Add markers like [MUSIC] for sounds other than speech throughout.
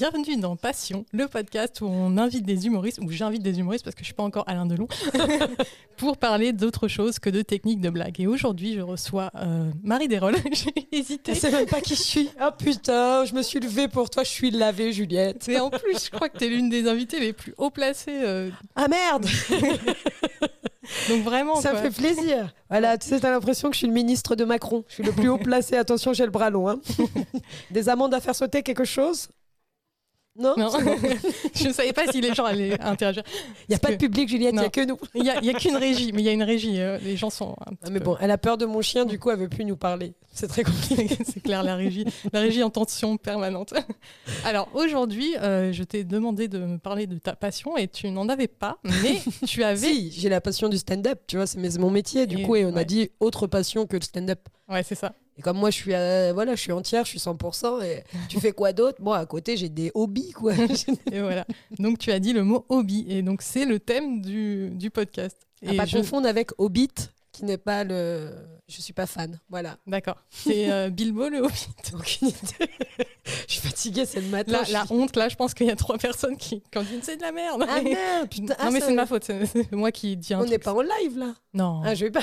Bienvenue dans Passion, le podcast où on invite des humoristes, ou j'invite des humoristes parce que je suis pas encore Alain Delon, [LAUGHS] pour parler d'autre chose que de techniques de blague. Et aujourd'hui, je reçois euh, Marie Desrolles. [LAUGHS] J'ai hésité. Je sais même pas qui je suis. Oh putain, je me suis levée pour toi, je suis lavée, Juliette. Et en plus, je crois que tu es l'une des invitées les plus haut placées. euh, Ah merde [LAUGHS] donc vraiment, Ça quoi. me fait plaisir. Voilà, tu sais, t'as l'impression que je suis le ministre de Macron. Je suis le plus haut placé. Attention, j'ai le bras long. hein. Des amendes à faire sauter quelque chose Non Non. [LAUGHS] je ne savais pas si les gens allaient interagir. Il n'y a pas de public, Juliette, il n'y a que nous. [LAUGHS] Il n'y a, qu'une régie, mais il y a une régie. euh, les gens sont un petit Ah, mais peu- bon, elle a peur de mon chien, du coup, elle veut plus nous parler. C'est très compliqué. [LAUGHS] c'est clair, la régie, la régie en tension permanente. Alors aujourd'hui, euh, je t'ai demandé de me parler de ta passion et tu n'en avais pas, mais tu avais. Si, j'ai la passion du stand-up, tu vois, c'est mon métier, du Et- coup, et on ouais. a dit autre passion que le stand-up. Ouais, c'est ça. Et comme moi, je suis, euh, voilà, je suis entière, je suis 100%, et tu fais quoi d'autre? Moi, à côté, j'ai des hobbies, quoi. [LAUGHS] Et voilà. Donc tu as dit le mot hobby et donc c'est le thème du, du podcast. À Et pas je- confondre avec Hobbit, qui n'est pas le. Je suis pas fan. Voilà. D'accord. C'est euh, Bilbo le hobby. Aucune [LAUGHS] idée. [LAUGHS] je suis fatiguée, c'est le matin. La, je la suis- honte, là, je pense qu'il y a trois personnes qui, qui ont dit c'est de la merde. Ah merde, [LAUGHS] putain. ah, non, mais ça- c'est de ma faute. C'est moi qui dis un On n'est pas en live là. Non. Ah, je vais pas.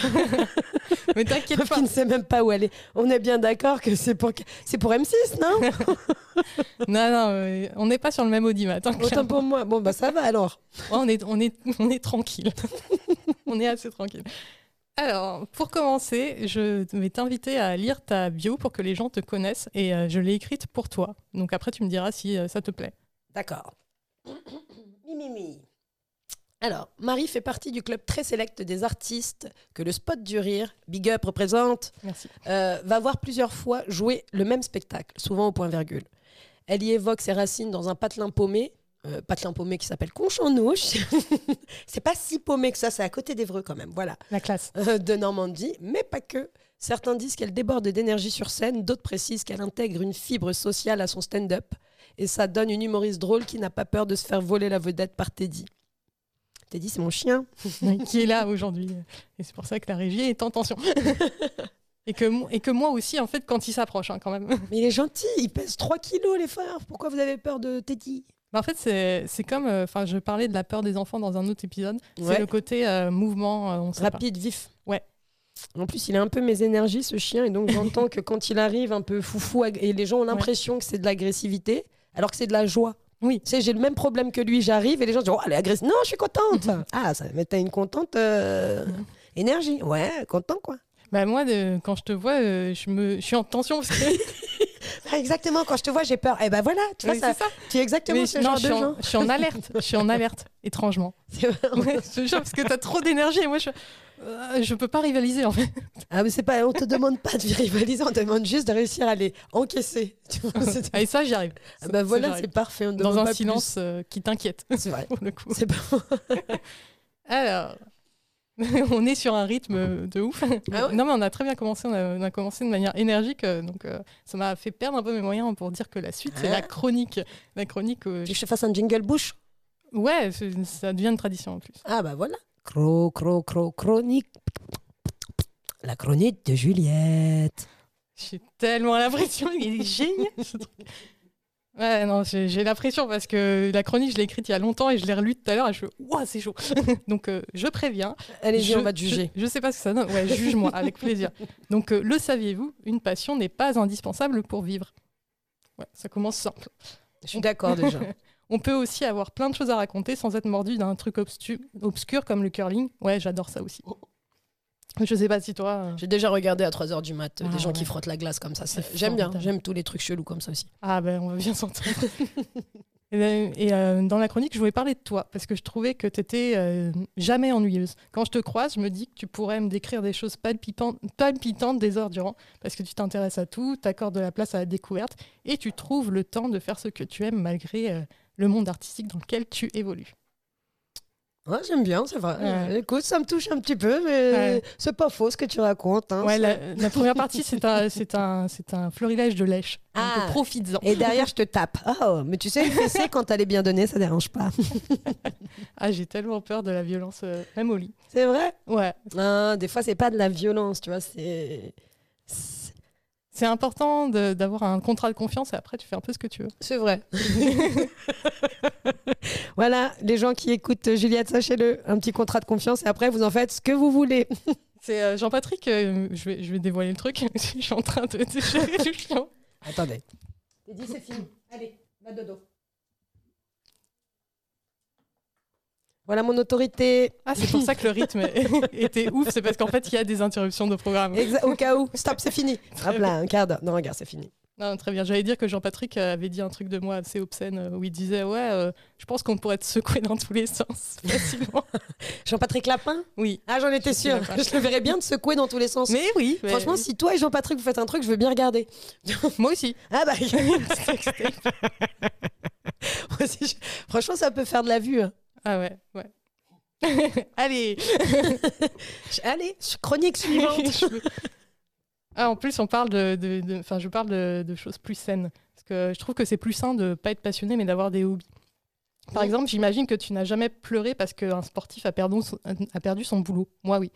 mais t'inquiète pas. qui ne sait même pas où est. On est bien d'accord que c'est pour c'est pour M6, non Non, non, euh, on n'est pas sur le même audimat. hein, Autant pour moi. Bon bah ça va alors. Ouais, on est, on est, on est tranquille. on est assez tranquille. Alors, pour commencer, je vais t'inviter à lire ta bio pour que les gens te connaissent et euh, je l'ai écrite pour toi. Donc après, tu me diras si euh, ça te plaît. D'accord. [COUGHS] Mi, mi, mi. Alors, Marie fait partie du club très sélect des artistes que le spot du rire, Big Up représente, Merci. euh, va voir plusieurs fois jouer le même spectacle, souvent au point virgule. Elle y évoque ses racines dans un patelin paumé, euh, patelin paumé qui s'appelle Conchanouche. [LAUGHS] c'est pas si paumé que ça, c'est à côté d'Evreux quand même, voilà, La classe. euh, de Normandie, mais pas que. Certains disent qu'elle déborde d'énergie sur scène, d'autres précisent qu'elle intègre une fibre sociale à son stand-up, et ça donne une humoriste drôle qui n'a pas peur de se faire voler la vedette par Teddy. Teddy, c'est mon chien. qui est là aujourd'hui. Et c'est pour ça que la régie est en tension. [LAUGHS] et, que, mo- et que moi aussi, en fait, quand il s'approche, hein, quand même. Mais il est gentil, il pèse 3 kilos, les frères. Pourquoi vous avez peur de Teddy? Bah, en fait, c'est comme. euh, Enfin, je parlais de la peur des enfants dans un autre épisode. Ouais. C'est le côté euh, mouvement, euh, on sait pas. Rapide, vif. Ouais. En plus, il a un peu mes énergies, ce chien, et donc j'entends que quand il arrive un peu foufou, et les gens ont l'impression que c'est de l'agressivité, alors que c'est de la joie. Oui. Tu sais, j'ai le même problème que lui, j'arrive, et les gens disent, oh, elle est agressive. Non, je suis contente. [LAUGHS] ah, ça, mais t'as une contente énergie. Ouais, content, quoi. Bah, moi, de- quand je te vois, euh, je, me, je suis en tension parce que. [LAUGHS] Ah, exactement, quand je te vois, j'ai peur. Et ben voilà, tu vois, Oui, ça, tu es exactement Mais ce non, genre je, de en, gens. je suis en alerte. Je suis en alerte, [LAUGHS] étrangement. C'est vrai. Ouais, je te jure, parce que t'as trop d'énergie moi, je, euh, je peux pas rivaliser en fait. Ah, mais c'est pas, on te demande pas de rivaliser, on te demande juste de réussir à les encaisser. [LAUGHS] Tu vois, Ah, Et ça, j'y arrive. Ah bah ça, voilà, c'est parfait. On Dans un silence euh, qui t'inquiète. C'est vrai. [LAUGHS] C'est pas... Alors, [LAUGHS] on est sur un rythme de ouf. Ah ouais non, mais on a très bien commencé. On a, on a commencé de manière énergique. euh, Donc, euh, ça m'a fait perdre un peu mes moyens pour dire que la suite, c'est Ah. la chronique. La chronique, euh, que je fasse un jingle bouche? Ouais, ça devient une tradition en plus. Ah bah voilà. Cro, cro, cro, chronique. La chronique de Juliette. J'ai tellement l'impression, il est génial ce truc. Ouais, non, j'ai j'ai la pression parce que la chronique, je l'ai écrite il y a longtemps et je l'ai relue tout à l'heure et je fais Ouah, c'est chaud. [LAUGHS] Donc, euh, je préviens. Allez-y, Je- on va te juger. Je, je sais pas ce que ça donne. Ouais, juge-moi, avec plaisir. Donc, euh, le saviez-vous, une passion n'est pas indispensable pour vivre. Ouais, ça commence simple. Je suis d'accord déjà. [LAUGHS] On peut aussi avoir plein de choses à raconter sans être mordu d'un truc obscur comme le curling. Ouais, j'adore ça aussi. Je sais pas si toi. euh, J'ai déjà regardé à 3h du mat euh, Ah des gens ouais. qui frottent la glace comme ça. J'aime bien, j'aime tous les trucs chelous comme ça aussi. Ah ben, on va bien s'entendre. [LAUGHS] et ben, et, euh, dans la chronique, je voulais parler de toi parce que je trouvais que tu étais jamais ennuyeuse. Quand je te croise, je me dis que tu pourrais me décrire des choses palpitantes, palpitantes des heures durant parce que tu t'intéresses à tout, t'accordes de la place à la découverte et tu trouves le temps de faire ce que tu aimes malgré euh, le monde artistique dans lequel tu évolues. Ouais, j'aime bien, c'est vrai. Ouais. Écoute, ça me touche un petit peu, mais Ouais. c'est pas faux ce que tu racontes. hein. Ouais, la, la première [LAUGHS] partie, c'est un, c'est un, c'est un florilège de lèche. Ah. profites-en. Et derrière, je te tape. Oh, mais tu sais, le fessé, [LAUGHS] quand elle est bien donnée, ça dérange pas. [LAUGHS] Ah, j'ai tellement peur de la violence, euh, même au lit. C'est vrai? Ouais. Ah, Des fois, c'est pas de la violence, tu vois, c'est. C'est- important d'avoir un contrat de confiance et après tu fais un peu ce que tu veux. C'est vrai. [LAUGHS] voilà, les gens qui écoutent Juliette, sachez-le, un petit contrat de confiance et après vous en faites ce que vous voulez. [LAUGHS] C'est euh, Jean-Patrick, euh, je, vais, je vais dévoiler le truc. [LAUGHS] je suis en train de, gérer. Attendez. T'es dit c'est fini. Allez, va dodo. Voilà mon autorité. Ah, c'est pour ça que le rythme [LAUGHS] était ouf, c'est parce qu'en fait il y a des interruptions de programme. Exa- au cas où. Stop, c'est fini. [LAUGHS] Hop là, un quart d'heure. Non, regarde, c'est fini. Non, très bien. J'allais dire que Jean-Patrick avait dit un truc de moi assez obscène euh, où il disait Ouais, euh, je pense qu'on pourrait te secouer dans tous les sens [LAUGHS] facilement. Jean-Patrick Lapin? Oui. Ah, j'en étais sûre. Je le verrais bien te secouer dans tous les sens. Mais oui, mais- Franchement, si toi et Jean-Patrick vous faites un truc, je veux bien regarder. moi aussi. Ah bah. Moi aussi, je- Franchement, ça peut faire de la vue. hein. Ah ouais, ouais. [LAUGHS] [LAUGHS] Allez Je- Allez, chronique suivante. [LAUGHS] Ah, En plus, on parle de, de- je parle de, de choses plus saines. Parce que je trouve que c'est plus sain de pas être passionné, mais d'avoir des hobbies. Par Oui. exemple, j'imagine que tu n'as jamais pleuré parce qu'un sportif a perdu, son, a perdu son boulot. Moi, oui.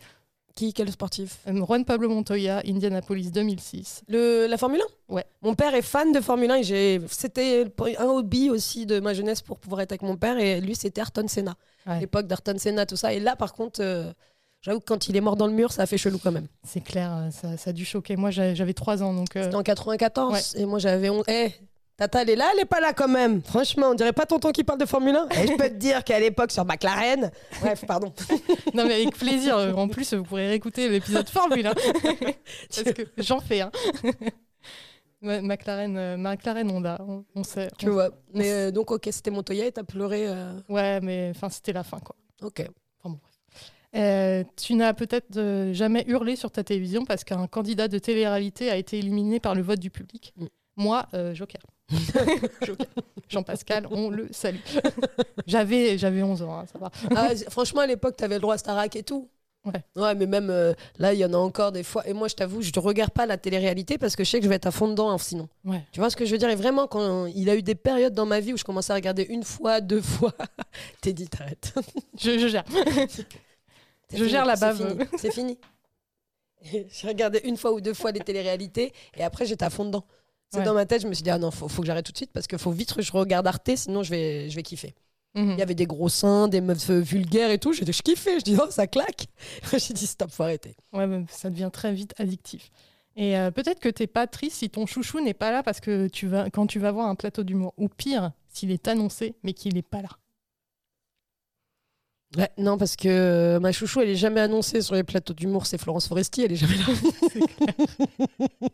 Qui Quel sportif Euh, Juan Pablo Montoya, Indianapolis 2006. Le, La Formule 1 Ouais. Mon père est fan de Formule 1 et j'ai- c'était un hobby aussi de ma jeunesse pour pouvoir être avec mon père. Et lui, c'était Ayrton Senna. Ouais. L'époque d'Ayrton Senna, tout ça. Et là, par contre, euh, j'avoue que quand il est mort dans le mur, ça a fait chelou quand même. C'est clair, euh, ça, ça a dû choquer. Moi, j'a- j'avais 3 ans, donc... euh, C'était en 94. Et moi, j'avais 11. Eh, Tata, elle est là, elle est pas là quand même. Franchement, on dirait pas tonton qui parle de Formule 1. Et je peux te dire qu'à l'époque, sur McLaren. Bref, pardon. [LAUGHS] Non, mais avec plaisir. En plus, vous pourrez réécouter l'épisode Formule 1. [LAUGHS] Parce que j'en fais un. [LAUGHS] Ouais, McLaren, euh, McLaren Honda, on, on sait. Tu on- vois. Mais euh, donc, ok, c'était Montoya et t'as pleuré. euh, Ouais, mais enfin, c'était la fin, quoi. Ok. Enfin, bon, bref. Euh, tu n'as peut-être jamais hurlé sur ta télévision parce qu'un candidat de télé-réalité a été éliminé par le vote du public. Mm. Moi, euh, Joker. [LAUGHS] Joker. Jean-Pascal, on le salue. j'avais, j'avais 11 ans, hein, ça va. Ah, franchement, à l'époque, t'avais le droit à Starac et tout. Ouais. Ouais, mais même euh, là, il y en a encore des fois. Et moi, je t'avoue, je ne regarde pas la télé-réalité parce que je sais que je vais être à fond dedans hein, sinon. Ouais. Tu vois ce que je veux dire? Et vraiment, quand il a eu des périodes dans ma vie où je commençais à regarder une fois, deux fois, [LAUGHS] t'es dit, t'arrêtes. Je, je gère. [LAUGHS] Je fini, gère la c'est bave. fini, C'est fini. J'ai regardé une fois ou deux fois les téléréalités et après j'étais à fond dedans. C'est Ouais. dans ma tête, je me suis dit, ah non, faut, faut que j'arrête tout de suite parce qu'il faut vite que je regarde Arte, sinon je vais, je vais kiffer. Mhm. Il y avait des gros seins, des meufs euh, vulgaires et tout. J'ai dit, je kiffais. Je dis, oh, ça claque. [LAUGHS] J'ai dit, stop, faut arrêter. Ouais, mais ça devient très vite addictif. Et euh, peut-être que t'es pas triste si ton chouchou n'est pas là parce que tu vas, quand tu vas voir un plateau d'humour. Ou pire, s'il est annoncé mais qu'il n'est pas là. Ouais, non, parce que euh, ma chouchou, elle est jamais annoncée sur les plateaux d'humour. C'est Florence Foresti, elle est jamais là. [LAUGHS]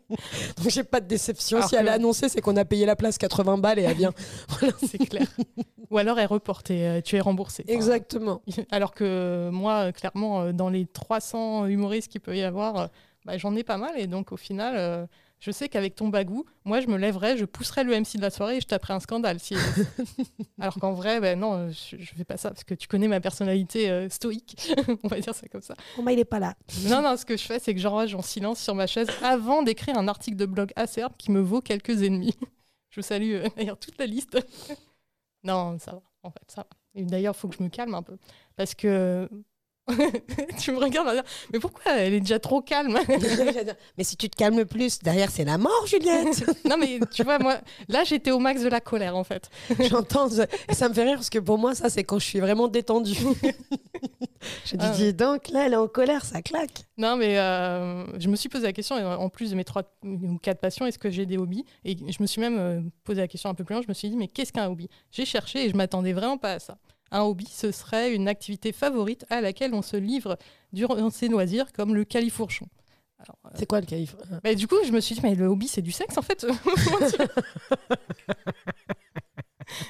Donc j'ai pas de déception. Alors si elle est annoncée, c'est qu'on a payé la place 80 balles et elle vient. [LAUGHS] C'est clair. Ou alors elle est reportée, euh, tu es remboursé. Enfin, Exactement. [LAUGHS] Alors que euh, moi, clairement, dans les 300 humoristes qu'il peut y avoir, bah, j'en ai pas mal. Et donc, au final, euh, je sais qu'avec ton bagou, moi, je me lèverais, je pousserais le MC de la soirée et je taperais un scandale. Si... [LAUGHS] Alors qu'en vrai, ben non, je, je fais pas ça parce que tu connais ma personnalité euh, stoïque. [LAUGHS] On va dire ça comme ça. Oh, bah, il est pas là. Non, non, ce que je fais, c'est que j'enrage en silence sur ma chaise avant d'écrire un article de blog acerbe qui me vaut quelques ennemis. [LAUGHS] Je vous salue euh, d'ailleurs toute la liste. non, ça va, en fait, ça va. Et d'ailleurs, il faut que je me calme un peu. Parce que. [LAUGHS] tu me regardes en disant, mais pourquoi elle est déjà trop calme [LAUGHS] [LAUGHS] Mais si tu te calmes plus, derrière, c'est la mort, Juliette. Non, mais tu vois, moi, là, j'étais au max de la colère, en fait. J'entends. ça- me fait rire parce que pour moi, ça, c'est quand je suis vraiment détendue. je dis, Ah ouais. dis donc, là, elle est en colère, ça claque. Non, mais euh, je me suis posé la question, en plus de mes trois ou quatre passions, est-ce que j'ai des hobbies? Et je me suis même euh, posé la question un peu plus loin, je me suis dit, mais qu'est-ce qu'un hobby? J'ai cherché et je m'attendais vraiment pas à ça. Un hobby, ce serait une activité favorite à laquelle on se livre durant ses loisirs, comme le califourchon. Alors, euh, C'est quoi le calife bah, du coup, je me suis dit, mais le hobby, c'est du sexe, en fait [LAUGHS]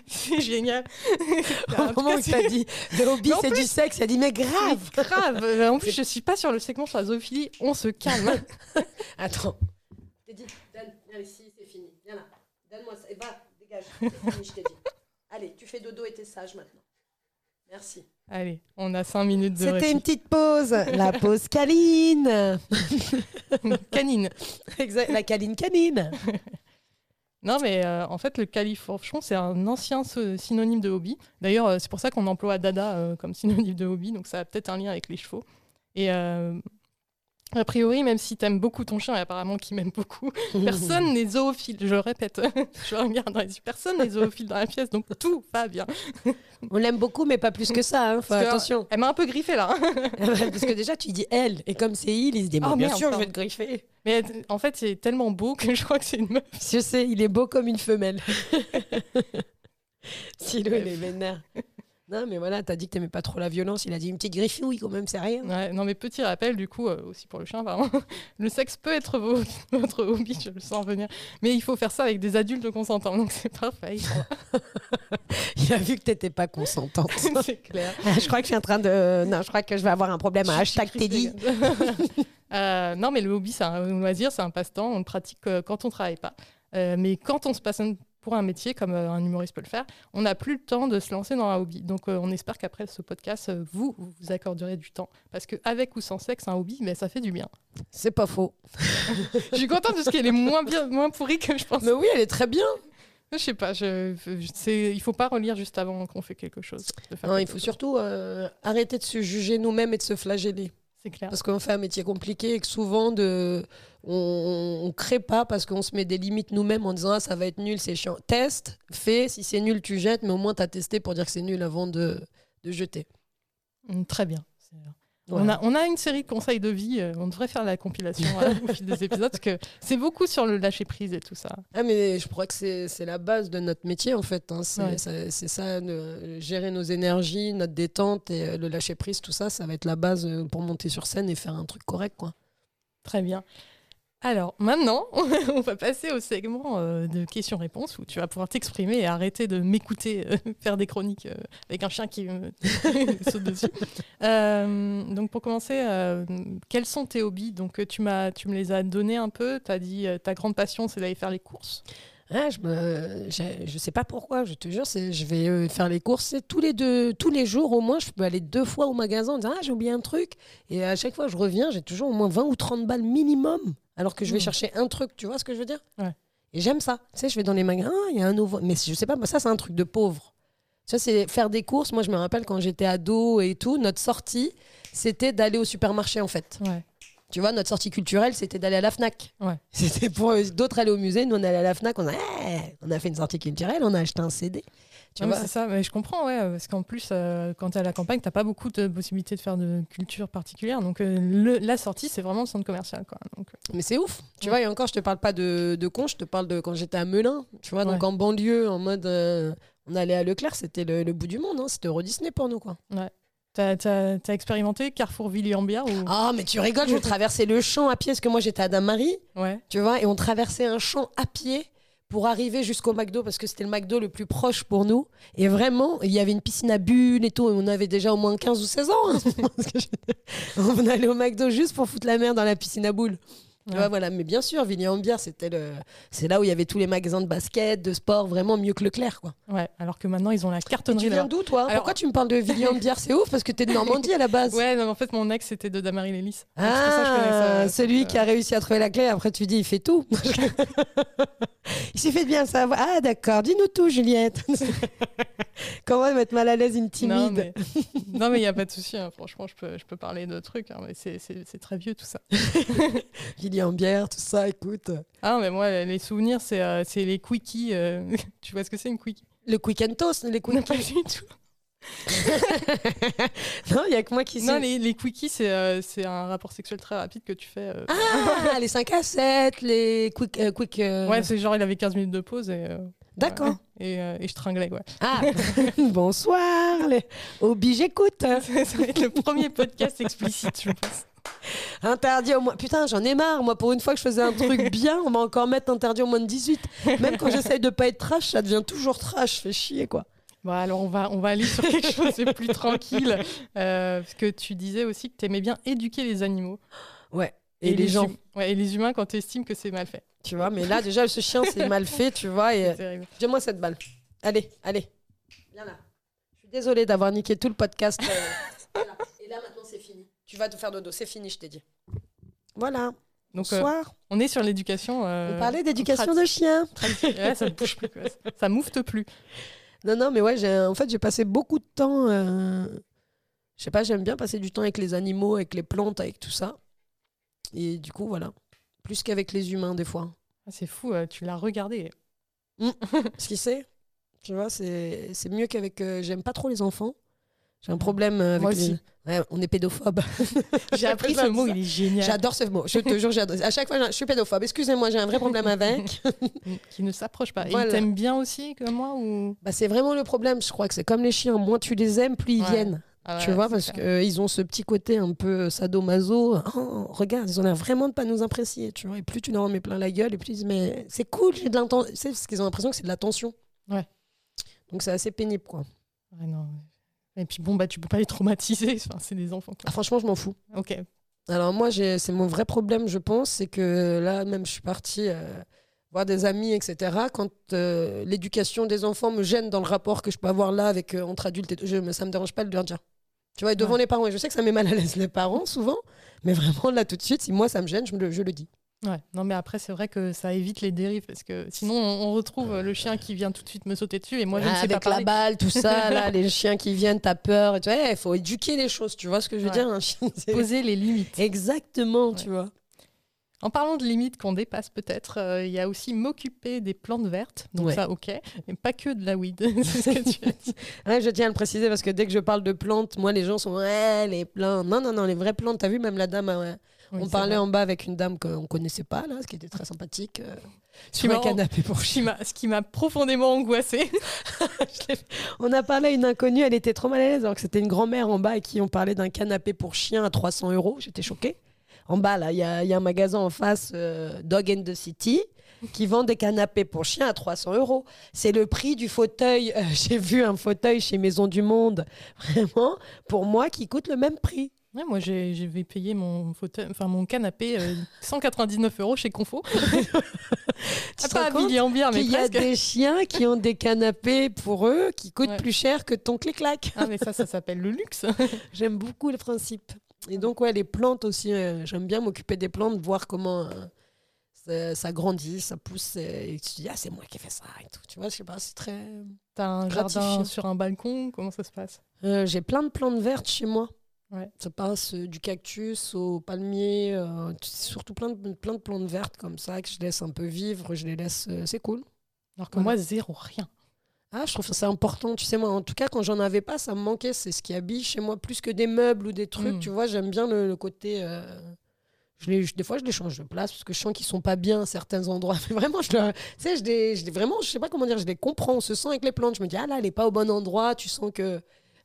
C'est génial Au moment où tu as dit le hobby, c'est du sexe, a dit, mais grave Grave Euh, En plus, [LAUGHS] je suis pas sur le segment sur la zoophilie, on se calme [LAUGHS] Attends. Je t'ai dit, donne, viens ici, c'est fini. Viens là. Donne-moi ça. Et va, dégage. C'est fini, je t'ai dit. Allez, tu fais dodo et t'es sage maintenant. Merci. Allez, on a cinq minutes de C'était une petite pause. La [LAUGHS] pause câline. [LAUGHS] Canine Exact. La câline canine. [LAUGHS] Non, mais euh, en fait, le califourchon, c'est un ancien synonyme de hobby. D'ailleurs, euh, c'est pour ça qu'on emploie dada euh, comme synonyme de hobby, donc ça a peut-être un lien avec les chevaux. Et euh, A priori, même si t'aimes beaucoup ton chien, et apparemment qu'il m'aime beaucoup, [LAUGHS] personne n'est zoophile. Je le répète, [LAUGHS] je regarde dans les yeux. Personne n'est zoophile dans la pièce, donc tout va bien. On l'aime beaucoup, mais pas plus que ça. Hein. Faut que, attention. Elle m'a un peu griffé là. [LAUGHS] hein. Parce que déjà, tu dis elle. Et comme c'est il, il se dit Oh, bien merde, sûr, je vais te griffer. Mais euh, en fait, c'est tellement beau que je crois que c'est une meuf. Je sais, il est beau comme une femelle. Silo, il est vénère. Non, mais voilà, t'as dit que t'aimais pas trop la violence. Il a dit une petite griffouille, quand même, c'est rien. Ouais, non, mais petit rappel, du coup, euh, aussi pour le chien, apparemment, [LAUGHS] le sexe peut être vo- votre [LAUGHS] hobby, je le sens venir. Mais il faut faire ça avec des adultes consentants, donc c'est parfait. [LAUGHS] il a vu que t'étais pas consentante. c'est clair. je crois que je suis en train de. Non, je crois que je vais avoir un problème à hashtag Teddy. Euh, non, mais le hobby, c'est un loisir, c'est un passe-temps, on le pratique euh, quand on travaille pas. Euh, mais quand on se passionne pour un métier, comme euh, un humoriste peut le faire, on n'a plus le temps de se lancer dans un hobby. Donc euh, on espère qu'après ce podcast, euh, vous, vous accorderez du temps. Parce qu'avec ou sans sexe, un hobby, mais ça fait du bien. C'est pas faux. [LAUGHS] Je suis contente parce qu'elle est moins, bien, moins pourrie que je pensais. Mais oui, elle est très bien. Je sais pas, je, je- il faut pas relire juste avant qu'on fait quelque chose. de faire Non, il faut chose. surtout euh, arrêter de se juger nous-mêmes et de se flageller. C'est clair. Parce qu'on fait un métier compliqué et que souvent, de... on ne crée pas parce qu'on se met des limites nous-mêmes en disant ah, ça va être nul, c'est chiant. Teste, fais, si c'est nul, tu jettes, mais au moins tu as testé pour dire que c'est nul avant de, de jeter. Très bien. On, a, on a une série de conseils de vie, euh, on devrait faire la compilation euh, [LAUGHS] au fil des épisodes, parce que c'est beaucoup sur le lâcher prise et tout ça. Ah, mais je crois que c'est la base de notre métier en fait. hein. C'est Ouais. ça, ça, de gérer nos énergies, notre détente et euh, le lâcher prise, tout ça, ça va être la base euh, pour monter sur scène et faire un truc correct. quoi. Très bien. Alors maintenant, [LAUGHS] on va passer au segment euh, de questions-réponses où tu vas pouvoir t'exprimer et arrêter de m'écouter euh, [LAUGHS] faire des chroniques euh, avec un chien qui [LAUGHS] saute dessus. Donc pour commencer, quels sont tes hobbies? Donc tu, m'as, tu me les as donnés un peu. Tu as dit ta grande passion, c'est d'aller faire les courses. Ah, je, me, je sais pas pourquoi, je te jure, je vais euh, faire les courses tous les deux, tous les jours au moins. Je peux aller deux fois au magasin en disant ah j'ai oublié un truc et à chaque fois je reviens, j'ai toujours au moins 20 ou 30 balles minimum, alors que je vais Mmh. chercher un truc, tu vois ce que je veux dire? Ouais. Et j'aime ça. Tu sais, je vais dans les magasins, Ah, il y a un nouveau, mais je sais pas, ça c'est un truc de pauvre. Ça c'est faire des courses. Moi je me rappelle quand j'étais ado et tout, notre sortie c'était d'aller au supermarché en fait. Ouais. Tu vois, notre sortie culturelle, c'était d'aller à la FNAC. Ouais. [LAUGHS] C'était pour euh, d'autres aller au musée. Nous, on allait à la FNAC, on a, Eh, on a fait une sortie culturelle, on a acheté un CD. Tu Non, vois? c'est ça, mais je comprends, ouais, parce qu'en plus, euh, quand tu es à la campagne, t'as pas beaucoup de possibilités de faire de culture particulière. Donc, euh, le- la sortie, c'est vraiment le centre commercial. Quoi. Donc, euh, Mais c'est ouf. Tu Ouais. vois, et encore, je te parle pas de, de con, je te parle de quand j'étais à Melun. Tu vois, donc Ouais. en banlieue, en mode. on allait à Leclerc, c'était le, le bout du monde. Hein. C'était Euro Disney pour nous, quoi. T'as as, expérimenté Carrefour Villiers-en-Bière ou... Ah, mais tu rigoles, je traversais le champ à pied, parce que moi, j'étais à Damarie. Ouais. Tu vois, et on traversait un champ à pied pour arriver jusqu'au McDo parce que c'était le McDo le plus proche pour nous. Et vraiment, il y avait une piscine à bulles et tout. Et on avait déjà au moins 15 ou 16 ans. hein. [LAUGHS] On allait au McDo juste pour foutre la mer dans la piscine à boules. Ouais. voilà. Mais bien sûr, Villiers-en-Bière, c'était le... c'est là où il y avait tous les magasins de basket, de sport, vraiment mieux que Leclerc. Quoi. Ouais, alors que maintenant, ils ont la Et cartonnerie. tu viens d'où, toi? Alors- Pourquoi tu me parles de Villiers-en-Bière C'est ouf parce que t'es de Normandie à la base. [LAUGHS] Ouais, non, en fait, mon ex, c'était de Damary Lélis. Ah, ça- celui ça- qui a réussi à trouver la clé, après tu dis il fait tout. [LAUGHS] il suffit de bien savoir. Ah d'accord, dis-nous tout Juliette. [LAUGHS] Comment mettre mal à l'aise une timide Non, mais non, il n'y a pas de souci. hein. Franchement, je peux, je peux parler de trucs. hein, mais c'est- c'est c'est très vieux tout ça. [LAUGHS] En bière, tout ça, écoute. Ah, mais moi, les souvenirs, c'est euh, c'est les quickies. euh, [LAUGHS] tu vois ce que c'est une quickie? Le quick and toast, les Non, quick pas du tout. [LAUGHS] Non, il y a que moi qui Non, les, les quickies, c'est euh, c'est un rapport sexuel très rapide que tu fais. euh. Ah, les 5 à 7, les quick... euh, quick Ouais, c'est genre, il avait 15 minutes de pause et. D'accord. Et, euh, et je tringlais, ouais. Ah, [LAUGHS] bonsoir. Les... Obi, j'écoute. [LAUGHS] ça va être le premier podcast explicite, je pense. Interdit au moins. Putain, j'en ai marre. Moi, pour une fois que je faisais un truc [LAUGHS] bien, on va encore mettre interdit au moins de 18. Même quand j'essaye de pas être trash, ça devient toujours trash. Fait chier, quoi. Bon, alors on va, on va aller sur quelque chose de plus tranquille. euh, parce que tu disais aussi que tu aimais bien éduquer les animaux. Ouais. Et, les, gens, ouais, et les humains quand tu estimes que c'est mal fait. tu vois. Mais là, déjà, ce chien, c'est mal [LAUGHS] fait, tu vois. Et. Donne-moi cette balle. Allez, allez. Viens là. Je suis désolée d'avoir niqué tout le podcast. euh, [LAUGHS] voilà. Et là, maintenant, c'est fini. Tu vas te faire dodo. C'est fini, je t'ai dit. Voilà. Donc, euh, Bonsoir. on est sur l'éducation. euh, On parlait d'éducation de chiens. Ouais, ça ne bouge plus. quoi. Ça moufte plus. Non, non, mais ouais, en fait, j'ai passé beaucoup de temps. euh, Je sais pas, j'aime bien passer du temps avec les animaux, avec les plantes, avec tout ça. Et du coup, voilà. Plus qu'avec les humains, des fois. Ah, C'est fou, euh, tu l'as regardé. Ce qui c'est, tu vois, c'est mieux qu'avec. euh, J'aime pas trop les enfants. J'ai un problème euh, avec Moi les- aussi. Ouais, on est pédophobe. [LAUGHS] J'ai appris ce [LAUGHS] mot, il est génial. J'adore ce mot. Je te jure, j'adore. À chaque fois, je suis pédophobe. Excusez-moi, j'ai un vrai problème avec. Qui ne s'approche pas. Et Voilà. il t'aime bien aussi, comme moi ou... Bah, c'est vraiment le problème. Je crois que c'est comme les chiens. Moins tu les aimes, plus ils Ouais. viennent. Ah tu vois, c'est parce qu'ils ont ce petit côté un peu sadomaso. Oh, regarde, ils ont l'air vraiment de pas nous apprécier. Tu vois, et plus tu leur en mets plein la gueule, et plus ils disent Mais c'est cool, j'ai de l'attention. Sais, parce qu'ils ont l'impression que c'est de l'attention. Ouais. Donc c'est assez pénible, quoi. Ouais, non. Et puis bon, bah, tu peux pas les traumatiser. Enfin, c'est des enfants. Ah, franchement, je m'en fous. Ok. Alors moi, c'est mon vrai problème, je pense, c'est que là, même, je suis partie euh, voir des amis, etc. Quand euh, l'éducation des enfants me gêne dans le rapport que je peux avoir là avec euh, entre adultes, et tout, je, ça me dérange pas de leur dire. Tu vois, et devant Ouais. les parents, et je sais que ça met mal à l'aise les parents souvent, mais vraiment là tout de suite, si moi ça me gêne, je, me le, je le dis. Ouais. Non, mais après, c'est vrai que ça évite les dérives parce que sinon, on, retrouve euh, le chien qui vient tout de suite me sauter dessus et moi, je ne Ah, sais pas avec la parler. balle, tout ça, [LAUGHS] là, les chiens qui viennent, t'as peur, et il faut éduquer les choses, tu vois ce que je veux Ouais. dire un chien, Poser les limites. Exactement, Ouais. tu vois. En parlant de limites qu'on dépasse peut-être, euh, il y a aussi m'occuper des plantes vertes. Donc Ouais. ça, ok. Mais pas que de la weed. [LAUGHS] c'est ce que tu as dit. [LAUGHS] Ouais, je tiens à le préciser parce que dès que je parle de plantes, moi les gens sont ouais, les plantes. Non, non, non, les vraies plantes. T'as vu, même la dame, ouais. Oui, on parlait vrai. en bas avec une dame qu'on connaissait pas, là, ce qui était très sympathique. euh, [LAUGHS] sur un canapé pour Ce qui chien. m'a- Ce qui m'a profondément angoissée. On a parlé à une inconnue, elle était trop mal à l'aise alors que c'était une grand-mère en bas à qui on parlait d'un canapé pour chien à 300 euros. J'étais choquée. En bas, là, il y a, il y a un magasin en face, euh, Dog and the City, qui vend des canapés pour chien à 300 euros. C'est le prix du fauteuil. euh, [LAUGHS] J'ai vu un fauteuil chez Maison du Monde, vraiment, pour moi, qui coûte le même prix. Ouais, moi, j'ai- je vais payer mon fauteuil, enfin mon canapé euh, 199 euros chez Confo. [LAUGHS] Tu Ah, pas rends compte Villiers-en-Bière, mais qu'il y a des chiens qui ont des canapés pour eux qui coûtent Ouais. plus cher que ton clic-clac. Ah, mais ça, ça s'appelle le luxe. [LAUGHS] J'aime beaucoup le principe. Et donc, ouais, les plantes aussi, euh, j'aime bien m'occuper des plantes, voir comment euh, ça, ça grandit, ça pousse. Et tu te dis, ah, c'est moi qui ai fait ça et tout. Tu vois, je sais pas, c'est très. T'as un Gratifiant. jardin sur un balcon, comment ça se passe? Euh, J'ai plein de plantes vertes chez moi. Ouais. Ça passe du cactus au palmier, surtout plein de, plein de plantes vertes comme ça que je laisse un peu vivre, je les laisse, c'est cool. Alors que Voilà. moi, zéro, rien. Ah, je trouve ça c'est important. Tu sais, moi, en tout cas, quand j'en avais pas, ça me manquait. C'est ce qui habille chez moi plus que des meubles ou des trucs. Mm. Tu vois, j'aime bien le, le côté. euh, je les, je- des fois, je les change de place parce que je sens qu'ils sont pas bien à certains endroits. [LAUGHS] Mais vraiment, je, le- tu sais, je les, je les- vraiment, je sais pas comment dire, je les comprends. On se sent avec les plantes. Je me dis, ah là, elle est pas au bon endroit. Tu sens que.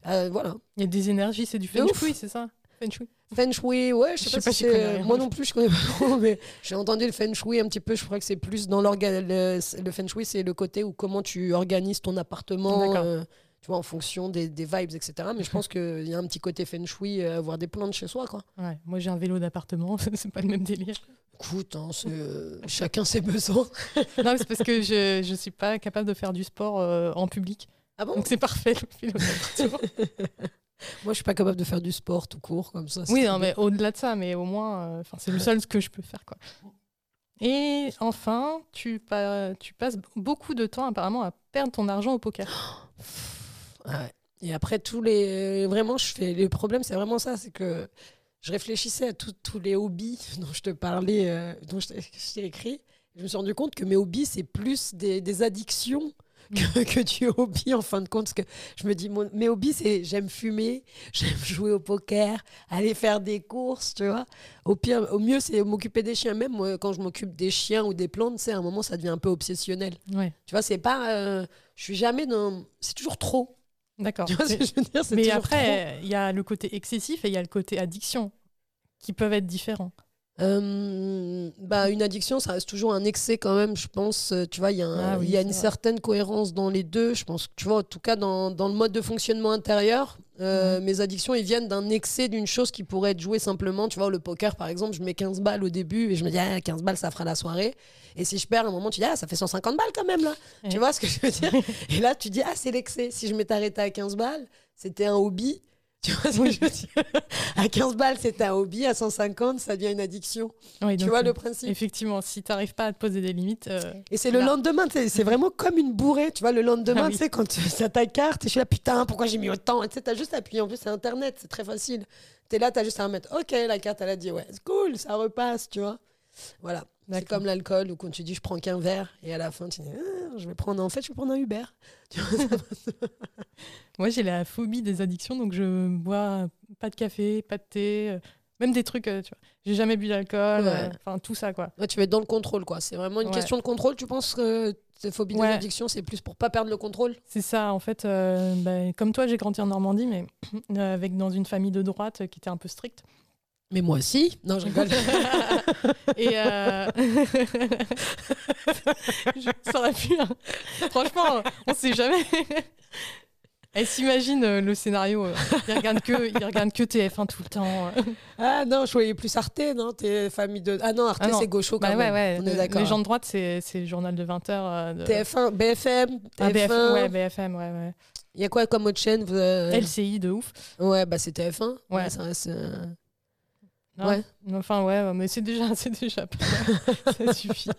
euh, voilà. Il y a des énergies, c'est du feng sui, c'est ça? Feng shui. Feng shui, ouais, je sais pas, si c'est. Moi non plus, je connais pas trop, [LAUGHS] mais j'ai entendu le feng shui un petit peu. Je crois que c'est plus dans l'organe. Le, le feng shui, c'est le côté où comment tu organises ton appartement, euh, tu vois, en fonction des, des vibes, etc. Mais je pense qu'il y a un petit côté feng shui, euh, avoir des plantes chez soi, quoi. Ouais, moi, j'ai un vélo d'appartement, [LAUGHS] c'est pas le même délire. Écoute, hein, euh, chacun ses besoins. [LAUGHS] non, c'est parce que je, je suis pas capable de faire du sport en public. Ah bon? Donc c'est parfait, le vélo d'appartement. Moi, je suis pas capable de faire du sport tout court comme ça. Oui, non, mais au-delà de ça, mais au moins, euh, c'est le seul ce que je peux faire. Quoi. Et enfin, tu, pa- tu passes beaucoup de temps apparemment à perdre ton argent au poker. Ah ouais. Et après, tous les. Vraiment, je fais. Le problème, c'est vraiment ça c'est que je réfléchissais à tous les hobbies [LAUGHS] dont je te parlais, euh, dont je t'ai je t'ai écrit. Je me suis rendu compte que mes hobbies, c'est plus des, des addictions que, [LAUGHS] que du hobby en fin de compte. Parce que je me dis, mon- mes hobbies, c'est j'aime fumer, [LAUGHS] j'aime jouer au poker, aller faire des courses, tu vois. Au pire, au mieux, c'est m'occuper des chiens. Même moi, quand je m'occupe des chiens ou des plantes, c'est à un moment, ça devient un peu obsessionnel. Ouais, Tu vois, c'est pas. euh, je suis jamais dans. C'est toujours trop. d'accord. [LAUGHS] Tu vois ce Mais- que je veux dire? C'est Mais toujours trop. après, il y a le côté excessif et il y a le côté addiction qui peuvent être différents. Euh, bah, une addiction, ça reste toujours un excès quand même, je pense. Euh, Tu vois, il y a, un- Ah oui, y a une vrai. certaine cohérence dans les deux. Je pense que, tu vois, en tout cas, dans, dans le mode de fonctionnement intérieur, euh, mes addictions, ils viennent d'un excès d'une chose qui pourrait être jouée simplement. Tu vois, le poker, par exemple, je mets 15 balles au début et je me dis, ah, 15 balles, ça fera la soirée. Et si je perds, à un moment, tu dis, ah, ça fait 150 balles quand même, là. Ouais. Tu vois ce que je veux dire? [LAUGHS] Et là, tu dis, ah, c'est l'excès. Si je m'étais arrêté à 15 balles, c'était un hobby. Tu vois ce que je veux dire? À 15 balles, c'était un hobby. À 150, ça devient une addiction. Oui, Tu vois le principe? Effectivement, si tu n'arrives pas à te poser des limites, euh, Et c'est le lendemain, tu c'est vraiment comme une bourrée. Tu vois, le lendemain, Ah tu sais, quand tu- ça ta carte, et je suis là, putain, pourquoi j'ai mis autant? Tu sais, t'as juste appuyé. En plus, c'est Internet, c'est très facile. T'es là, t'as juste à remettre. Ok, la carte, elle a dit, ouais, c'est cool, ça repasse, tu vois. Voilà. C'est comme l'alcool où quand tu dis je prends qu'un verre et à la fin tu dis Ah, je vais prendre en fait je vais prendre un Uber. [LAUGHS] Moi, j'ai la phobie des addictions, donc je bois pas de café, pas de thé, euh, même des trucs, euh, tu vois. J'ai jamais bu d'alcool, euh, enfin tout ça, quoi. Ouais, tu vas être dans le contrôle quoi. C'est vraiment une Ouais. question de contrôle. Tu penses que cette phobie Ouais. des addictions c'est plus pour pas perdre le contrôle? C'est ça, en fait. bah, comme toi, j'ai grandi en Normandie, mais [CLEARS THROAT] avec dans une famille de droite qui était un peu stricte. Mais moi aussi. Non je rigole. [LAUGHS] Et euh... [LAUGHS] je ça aurait pu. hein. Franchement, on sait jamais. Elle s'imagine euh, le scénario. euh, il regarde que, il regarde que TF1 tout le temps. euh. ah non je voyais plus Arte non t'es famille de ah non Arte Ah c'est gaucho quand Bah ouais, même. ouais. On est d'accord. Les gens de droite, c'est le journal de 20h. de... TF1 BFM Ah, TF1. BFM, ouais, BFM, ouais, ouais. Il y a quoi comme autre chaîne euh, LCI de ouf. Ouais bah c'est TF1. Ouais. ça reste. Non Ouais. Enfin, ouais, mais c'est déjà, [LAUGHS] c'est déjà pas mal. Ça suffit.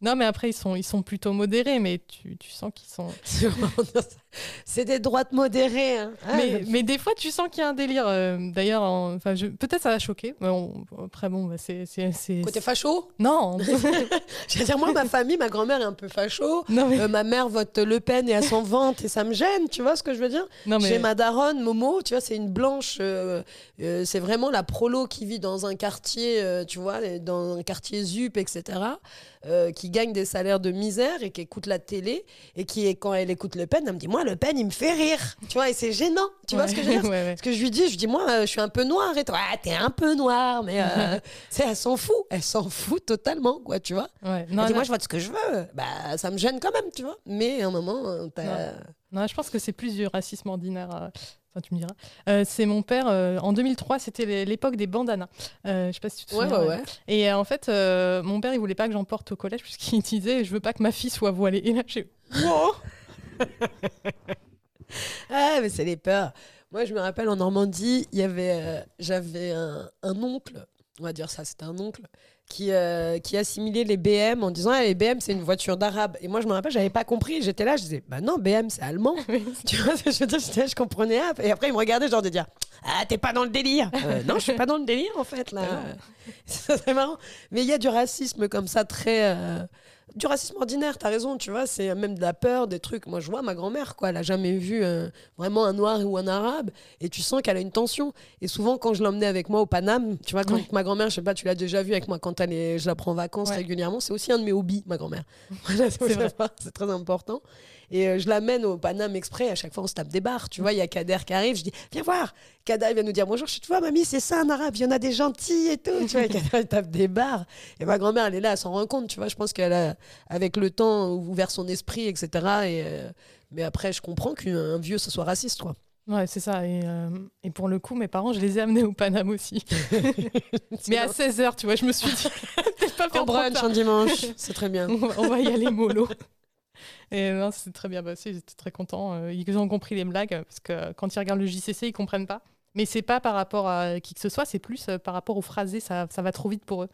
Non, mais après, ils sont, ils sont plutôt modérés, mais tu, tu sens qu'ils sont. [LAUGHS] c'est des droites modérées. hein. Ah, mais, mais des fois, tu sens qu'il y a un délire. euh, D'ailleurs, en- enfin, je... peut-être ça va choquer. Mais on- Après, bon, bah, c'est. Côté facho? Non [LAUGHS] [LAUGHS] Je veux dire, moi, ma famille, ma grand-mère est un peu facho. Non, mais. Euh, ma mère vote Le Pen et à son ventre et ça me gêne, tu vois ce que je veux dire? Non, mais... J'ai ma daronne, Momo, tu vois, c'est une blanche, euh, euh, c'est vraiment la prolo qui vit dans un quartier, euh, tu vois, dans un quartier ZUP, etc., euh, qui gagne des salaires de misère et qui écoute la télé et qui, quand elle écoute Le Pen, elle me dit, moi, Le Pen, il me fait rire, tu vois, et c'est gênant, tu vois ce que je veux dire [LAUGHS] ouais, ouais. Parce que je lui dis, je dis, moi, euh, je suis un peu noire et toi, ah, t'es un peu noire, mais euh, [LAUGHS] c'est, elle s'en fout, elle s'en fout totalement, quoi, tu vois. Ouais. Elle Non, dit, non, moi, je vote ce que je veux. Bah, ça me gêne quand même, tu vois. Mais à un moment, euh, t'as. non, je pense que c'est plus du racisme ordinaire. euh, Enfin, tu me diras. Euh, c'est mon père. euh, en 2003, c'était l'é- l'époque des bandanas. Euh, je sais pas si tu te Ouais, souviens. ouais, ouais. ouais. Et en fait, mon père, il voulait pas que j'en porte au collège puisqu'il [LAUGHS] disait, je veux pas que ma fille soit voilée. Et là, j'ai. Wow [LAUGHS] Ah, mais c'est les peurs. Moi, je me rappelle en Normandie, il y avait, euh, j'avais un, un oncle, on va dire ça, c'était un oncle, qui, euh, qui assimilait les BM en disant ah, les BM, c'est une voiture d'arabe. Et moi, je me rappelle, j'avais pas compris. J'étais là, je disais bah non, BM, c'est allemand. [LAUGHS] tu vois ce que je veux dire? Je comprenais. ah. Et après, il me regardait, genre de dire ah, t'es pas dans le délire. [LAUGHS] Euh, non, je suis pas dans le délire, en fait, là. Ça, c'est marrant. Mais il y a du racisme comme ça, très. Du racisme ordinaire, t'as raison, tu vois, c'est même de la peur, des trucs. Moi, je vois ma grand-mère, quoi, elle a jamais vu euh, vraiment un noir ou un arabe, et tu sens qu'elle a une tension. Et souvent, quand je l'emmenais avec moi au Paname, tu vois, quand Ouais. ma grand-mère, je sais pas, tu l'as déjà vu avec moi quand elle est, je la prends en vacances Ouais. régulièrement, c'est aussi un de mes hobbies, ma grand-mère. [LAUGHS] Voilà, c'est très important. Et euh, je l'amène au Paname exprès, à chaque fois on se tape des barres, tu vois, il y a Kader qui arrive, je dis, viens voir. Kader, il vient nous dire bonjour, je dis, tu vois, mamie, c'est ça un arabe, il y en a des gentils et tout, tu vois, [LAUGHS] Kader, il tape des barres. Et ma grand-mère, elle est là, elle s'en rend compte, tu vois, je pense qu'elle a, avec le temps, ouvert son esprit, etc. Et, euh, mais après, je comprends qu'un vieux, ce soit raciste, quoi. Ouais, c'est ça. Et, euh, et pour le coup, mes parents, je les ai amenés au Paname aussi. [LAUGHS] [LAUGHS] Mais à 16h, tu vois, je me suis dit, peut-être pas faire en brunch un dimanche, c'est très bien. on, va, on va y aller mollo. Et non, c'est très bien passé, ils étaient très contents. euh, Ils ont compris les blagues, parce que quand ils regardent le JCC, ils comprennent pas. Mais c'est pas par rapport à qui que ce soit, c'est plus euh, par rapport aux phrasés, ça, ça va trop vite pour eux.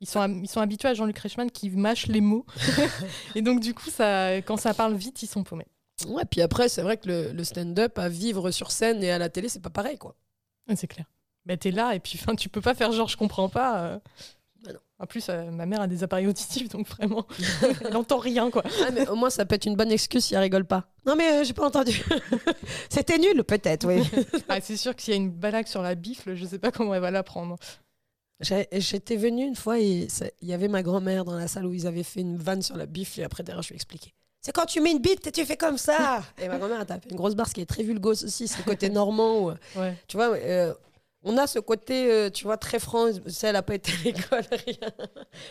Ils sont, ils sont habitués à Jean-Luc Reichmann qui mâche les mots. [LAUGHS] [LAUGHS] et donc, du coup, ça, quand ça parle vite, ils sont paumés. Ouais, puis après, c'est vrai que le, le stand-up, à vivre sur scène et à la télé, c'est pas pareil, quoi. C'est clair. Mais t'es là, et puis fin, tu peux pas faire genre je comprends pas. euh. En plus, euh, ma mère a des appareils auditifs, donc vraiment, [LAUGHS] elle entend rien, quoi. Ah, mais au moins, ça peut être une bonne excuse si elle rigole pas. Non, mais euh, j'ai pas entendu. [LAUGHS] C'était nul, peut-être, oui. [LAUGHS] Ah, c'est sûr que s'il y a une balade sur la bifle, je sais pas comment elle va la prendre. J'étais venue une fois et il y avait ma grand-mère dans la salle où ils avaient fait une vanne sur la bif et après derrière je lui ai expliqué. C'est quand tu mets une bite et tu fais comme ça. et ma grand-mère a tapé une grosse barre, ce qui est très vulgose aussi, c'est le côté normand. Où, Ouais. tu vois, euh, on a ce côté, euh, tu vois, très franc. Elle n'a pas été à l'école, [LAUGHS] rien.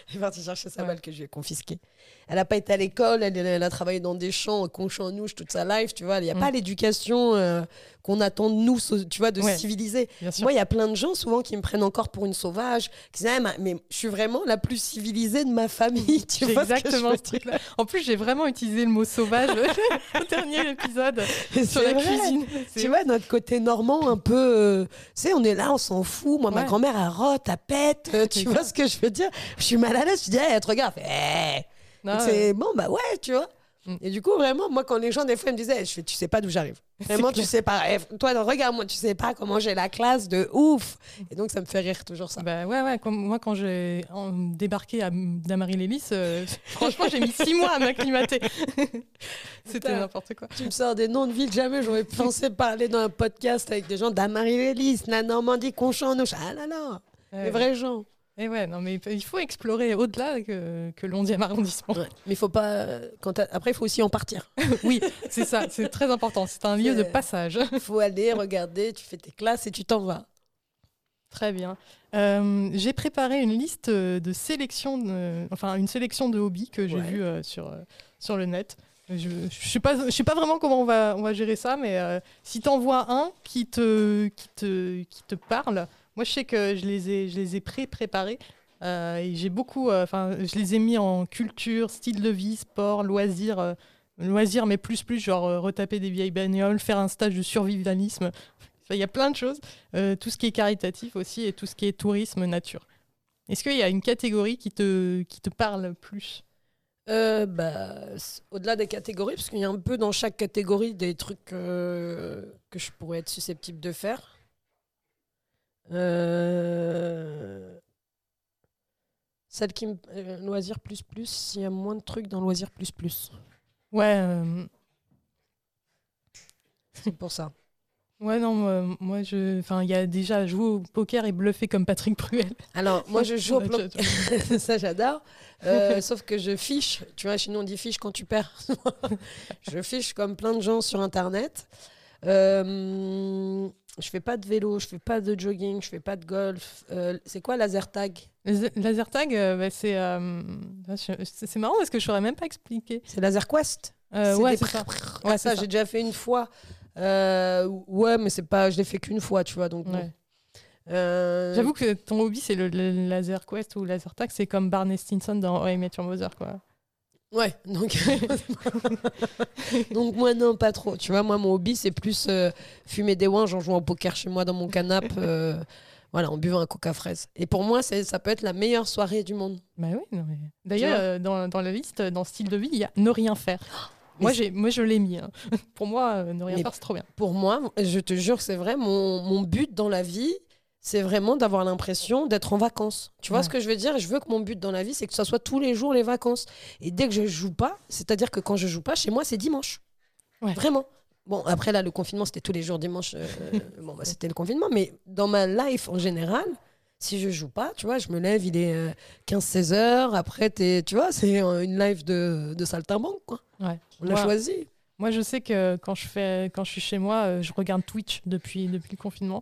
Elle est partie chercher sa Ouais. balle que je lui ai confisquée. Elle n'a pas été à l'école, elle, elle a travaillé dans des champs, conchanouche toute sa life, tu vois. Il n'y a Mm. pas l'éducation euh, qu'on attend de nous, tu vois, de Ouais. civiliser. Moi, il y a plein de gens souvent qui me prennent encore pour une sauvage, qui disent ah, mais- je suis vraiment la plus civilisée de ma famille. [LAUGHS] Tu vois exactement ce truc-là. En plus, j'ai vraiment utilisé le mot sauvage [LAUGHS] au dernier épisode sur la vrai. cuisine. Tu vois, notre côté normand, un peu. euh, tu sais, on est là, on s'en fout. Moi, ma grand-mère, elle rote, elle pète. euh, tu vois ce que je veux dire? Je suis mal à l'aise. Je dis, hey, elle te regarde. Elle fait, hey. Non, c'est bon, bah ouais, tu vois. Mm. Et du coup, vraiment, moi, quand les gens, des fois, ils me disaient, je fais, tu sais pas d'où j'arrive. [LAUGHS] Vraiment, tu sais pas. Eh, Toi, regarde-moi, tu sais pas comment j'ai la classe de ouf. Et donc, ça me fait rire toujours ça. Bah ouais, ouais. Comme moi, quand j'ai débarqué à Damary-Lélis, euh, [LAUGHS] franchement, j'ai mis six mois à m'acclimater. [LAUGHS] C'était n'importe quoi. Tu me sors des noms de villes, jamais j'aurais pensé parler dans un podcast avec des gens d'Amarie-Lélis, la Normandie, Conchamp-Nouche. Ah là là, les vrais gens. Et ouais, non, mais il faut explorer au-delà que, que l'11e arrondissement. Ouais. Mais faut pas. Quand Après, il faut aussi en partir. [LAUGHS] oui, c'est ça, c'est très important. C'est un lieu de passage. Il faut aller regarder, tu fais tes classes et tu t'en vas. Très bien. Euh, j'ai préparé une liste de sélection, de- enfin une sélection de hobbies que j'ai Ouais. vu euh, sur, euh, sur le net. Je ne sais, pas- je sais pas vraiment comment on va, on va gérer ça, mais si tu en vois un qui te, qui, te, qui te parle, moi je sais que je les ai, je les ai pré-préparés. euh, j'ai beaucoup, euh, enfin je les ai mis en culture, style de vie, sport, loisirs, euh, loisirs mais plus plus, genre retaper des vieilles bagnoles, faire un stage de survivalisme. Il y a plein de choses. Tout ce qui est caritatif aussi et tout ce qui est tourisme, nature. Est-ce qu'il y a une catégorie qui te, qui te parle plus? Bah, Au-delà des catégories, parce qu'il y a un peu dans chaque catégorie des trucs que je pourrais être susceptible de faire. Euh, Celle qui me. euh, loisir plus plus, il y a moins de trucs dans loisir plus plus. Ouais, euh, C'est pour ça. ouais, non, moi, moi, je, enfin, il y a déjà jouer au poker et bluffer comme Patrick Bruel. Alors, moi, je joue au [LAUGHS] ça j'adore. Euh, [LAUGHS] sauf que je fiche, tu vois, chez nous on dit fiche quand tu perds. [LAUGHS] je fiche comme plein de gens sur internet. Euh, je fais pas de vélo, je fais pas de jogging, je fais pas de golf. Euh, c'est quoi laser tag? Laser tag, euh, bah, c'est, euh, c'est c'est marrant parce que je saurais même pas expliquer. C'est laser quest ouais, c'est ça. Ouais, j'ai déjà fait une fois. Ouais, mais c'est pas, je l'ai fait qu'une fois, tu vois. Donc. Ouais. J'avoue que ton hobby, c'est le, le laser quest ou laser tag, c'est comme Barney Stinson dans I Met Your Mother, quoi. Ouais, donc... [LAUGHS] donc moi non, pas trop. Tu vois, moi mon hobby c'est plus euh, fumer des ouinges en jouant au poker chez moi dans mon canapé, euh, [LAUGHS] voilà, en buvant un coca fraise. Et pour moi, c'est- ça peut être la meilleure soirée du monde. Bah oui, non, mais... D'ailleurs, euh, dans, dans la liste, dans style de vie, il y a ne rien faire. [GASPS] moi, j'ai, moi, je l'ai mis. hein. [LAUGHS] Pour moi, ne rien Mais- faire, c'est trop bien. Pour moi, je te jure que c'est vrai, mon, mon but dans la vie, c'est vraiment d'avoir l'impression d'être en vacances. Tu vois Ouais. ce que je veux dire? Je veux que mon but dans la vie, c'est que ce soit tous les jours les vacances. Et dès que je joue pas, c'est-à-dire que quand je joue pas, chez moi, c'est dimanche. Ouais. Vraiment. Bon, après là, le confinement, c'était tous les jours dimanche. euh, bon, bah, c'était le confinement. Mais dans ma life en général, si je joue pas, tu vois, je me lève, il est 15-16 heures. Après, t'es- tu vois, c'est euh, une life de, de saltimbanque, quoi. Ouais. On l'a choisi. Moi, je sais que quand je, fais, quand je suis chez moi, euh, je regarde Twitch depuis, depuis le confinement.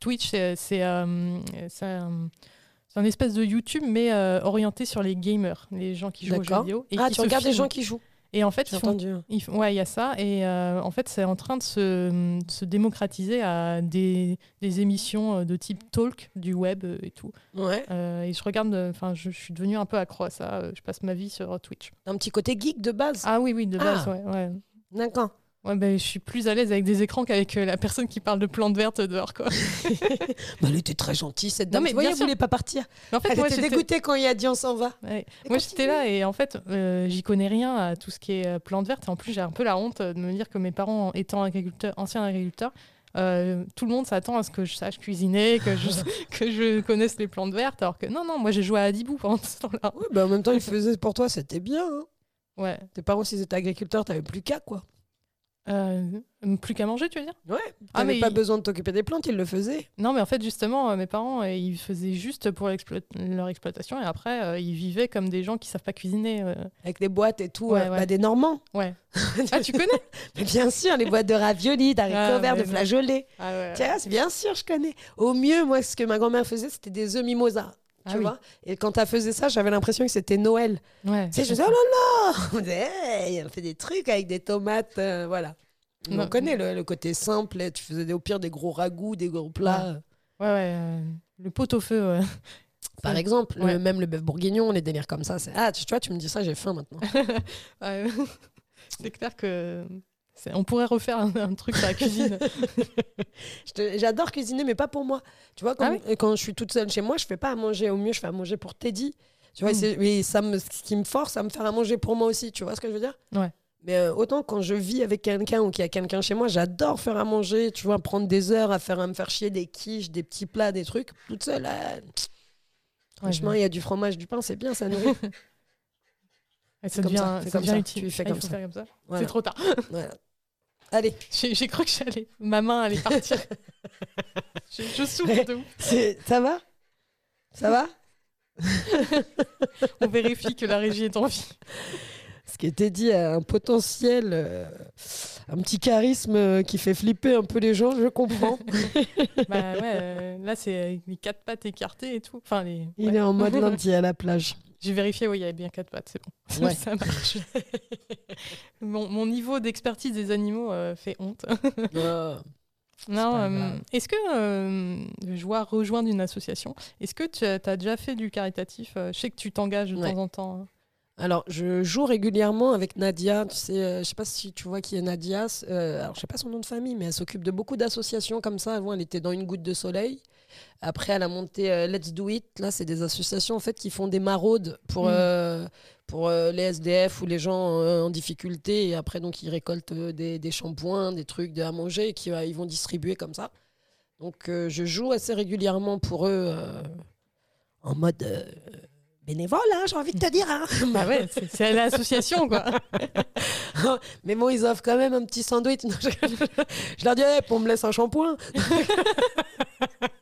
Twitch, c'est, euh, c'est un, espèce de YouTube, mais euh, orienté sur les gamers, les gens qui jouent aux jeux vidéo. Et Ah, tu regardes des filment. gens qui jouent. Et en fait, ils font entendu. Il f- ouais, il y a ça. Et euh, en fait, c'est en train de se, de se démocratiser à des, des émissions de type talk du web et tout. Ouais. Euh, et je regarde, enfin, je, je suis devenue un peu accro à ça. Je passe ma vie sur Twitch. Un petit côté geek de base. Ah oui, oui, de base, Ah. ouais. ouais. D'accord. Ouais, ben, je suis plus à l'aise avec des écrans qu'avec euh, la personne qui parle de plantes vertes dehors, quoi. [LAUGHS] Bah, elle était très gentille, cette Non, dame. mais tu vois, bien elle voulait pas partir. Mais en fait, Elle moi, était dégoûtée quand il a dit on s'en va. ouais. Moi, j'étais là et en fait, euh, j'y connais rien à tout ce qui est euh, plantes vertes. Et en plus, j'ai un peu la honte euh, de me dire que mes parents, étant agriculteurs, anciens agriculteurs, euh, tout le monde s'attend à ce que je sache cuisiner, que je, [LAUGHS] [LAUGHS] que je connaisse les plantes vertes. Alors que non, non, moi, j'ai joué à Adibou pendant ce temps-là. Ouais, bah, en même temps, il faisait pour toi, c'était bien. hein. Ouais. Tes parents, s'ils étaient agriculteurs, t'avais plus qu'à, quoi. Euh, plus qu'à manger, tu veux dire? Ouais. Ah, mais pas il- besoin de t'occuper des plantes, ils le faisaient. Non, mais en fait, justement, euh, mes parents, euh, ils faisaient juste pour leur exploitation et après, ils vivaient comme des gens qui savent pas cuisiner. Avec des boîtes et tout. Ouais, euh, ouais. bah, des Normands. Ouais. [LAUGHS] ah, tu connais? Mais bien sûr, les boîtes de raviolis, d'haricots Ah, verts, de flageolets. Ah ouais. Tiens, c'est bien sûr, je connais. Au mieux, moi, ce que ma grand-mère faisait, c'était des œufs mimosa. Ah Tu oui. vois Et quand elle faisait ça, j'avais l'impression que c'était Noël. Ouais. Tu sais, je disais, oh là là On disait, hey, on fait des trucs avec des tomates, euh, voilà. On connaît le, le côté simple, tu faisais au pire des gros ragoûts, des gros plats. Ouais, ouais. euh, le pot au feu. ouais. [LAUGHS] Par exemple, le- même le bœuf bourguignon, les délires comme ça. c'est- Ah, tu, tu vois, tu me dis ça, j'ai faim maintenant. [LAUGHS] [LAUGHS] C'est clair que on pourrait refaire un, un truc sur la cuisine. [LAUGHS] J'adore cuisiner, mais pas pour moi. Tu vois, quand, Ah quand je suis toute seule chez moi, je fais pas à manger. Au mieux, je fais à manger pour Teddy. Tu vois, Mm. c'est- et ça me, ce qui me force à me faire à manger pour moi aussi. Tu vois ce que je veux dire? Ouais. Mais euh, autant quand je vis avec quelqu'un ou qu'il y a quelqu'un chez moi, j'adore faire à manger, tu vois, prendre des heures à faire à me faire chier des quiches, des petits plats, des trucs. Toute seule, là, franchement, il y a du fromage, du pain, c'est bien, ça [LAUGHS] nourrit. Et ça devient, ça, fais ça comme devient ça, utile. tu fais Ah, comme ça. faire comme ça. Voilà. C'est trop tard. Voilà. Allez, J'ai cru que j'allais. Ma main allait partir. [LAUGHS] je, je souffre de ouf. ça va? Ça va? [LAUGHS] On vérifie que la régie est en vie. Ce qui était dit a un potentiel, euh, un petit charisme euh, qui fait flipper un peu les gens, je comprends. [LAUGHS] Bah ouais, euh, là c'est les quatre pattes écartées et tout. Enfin, les... Il ouais. est en mode lundi à la plage. J'ai vérifié, oui, il y avait bien quatre pattes, c'est bon. [LAUGHS] Ouais. Ça marche. [LAUGHS] mon, mon niveau d'expertise des animaux euh, fait honte. [LAUGHS] Non, pas euh, est-ce que euh, je vois rejoindre une association Est-ce que tu as, déjà fait du caritatif Je sais que tu t'engages de Ouais. temps en temps. hein. Alors, je joue régulièrement avec Nadia. Tu sais, euh, je sais pas si tu vois qui est Nadia. euh, alors, je sais pas son nom de famille, mais elle s'occupe de beaucoup d'associations comme ça. Avant, elle était dans une goutte de soleil. Après, elle a monté euh, Let's Do It. Là, c'est des associations en fait qui font des maraudes pour Mm. euh, pour euh, les SDF ou les gens en difficulté. Et après, donc, ils récoltent des, des shampoings, des trucs à manger et qui ils vont distribuer comme ça. Donc, je joue assez régulièrement pour eux en mode bénévole. hein, J'ai envie de te dire. hein. [LAUGHS] Bah ouais, c'est l'association quoi. [LAUGHS] Mais bon, ils offrent quand même un petit sandwich. Je, leur dis, Eh, on me laisse un shampoing. [LAUGHS]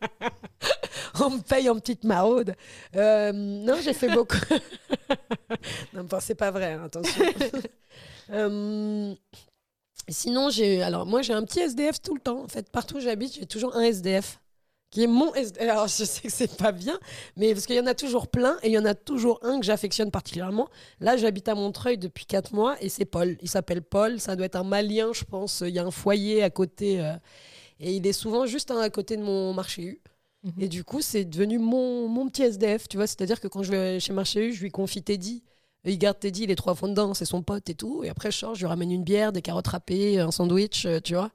[LAUGHS] on me paye en petite maraude. Euh, non, j'ai fait beaucoup. [LAUGHS] non, bon, c'est pas vrai, hein, attention. [LAUGHS] Euh, sinon, j'ai. Alors, moi, j'ai un petit SDF tout le temps. En fait, partout où j'habite, j'ai toujours un SDF. Qui est mon SDF. Alors, je sais que c'est pas bien, mais parce qu'il y en a toujours plein et il y en a toujours un que j'affectionne particulièrement. Là, j'habite à Montreuil depuis 4 mois et c'est Paul. Il s'appelle Paul. Ça doit être un Malien, je pense. Il y a un foyer à côté. euh, et il est souvent juste à côté de mon marché U. Mhm. Et du coup, c'est devenu mon, mon petit SDF. Tu vois, c'est-à-dire que quand je vais chez Marché U, je lui confie Teddy. Et il garde Teddy, il est trois fois dedans, c'est son pote et tout. Et après, je sors, je lui ramène une bière, des carottes râpées, un sandwich, euh, tu vois.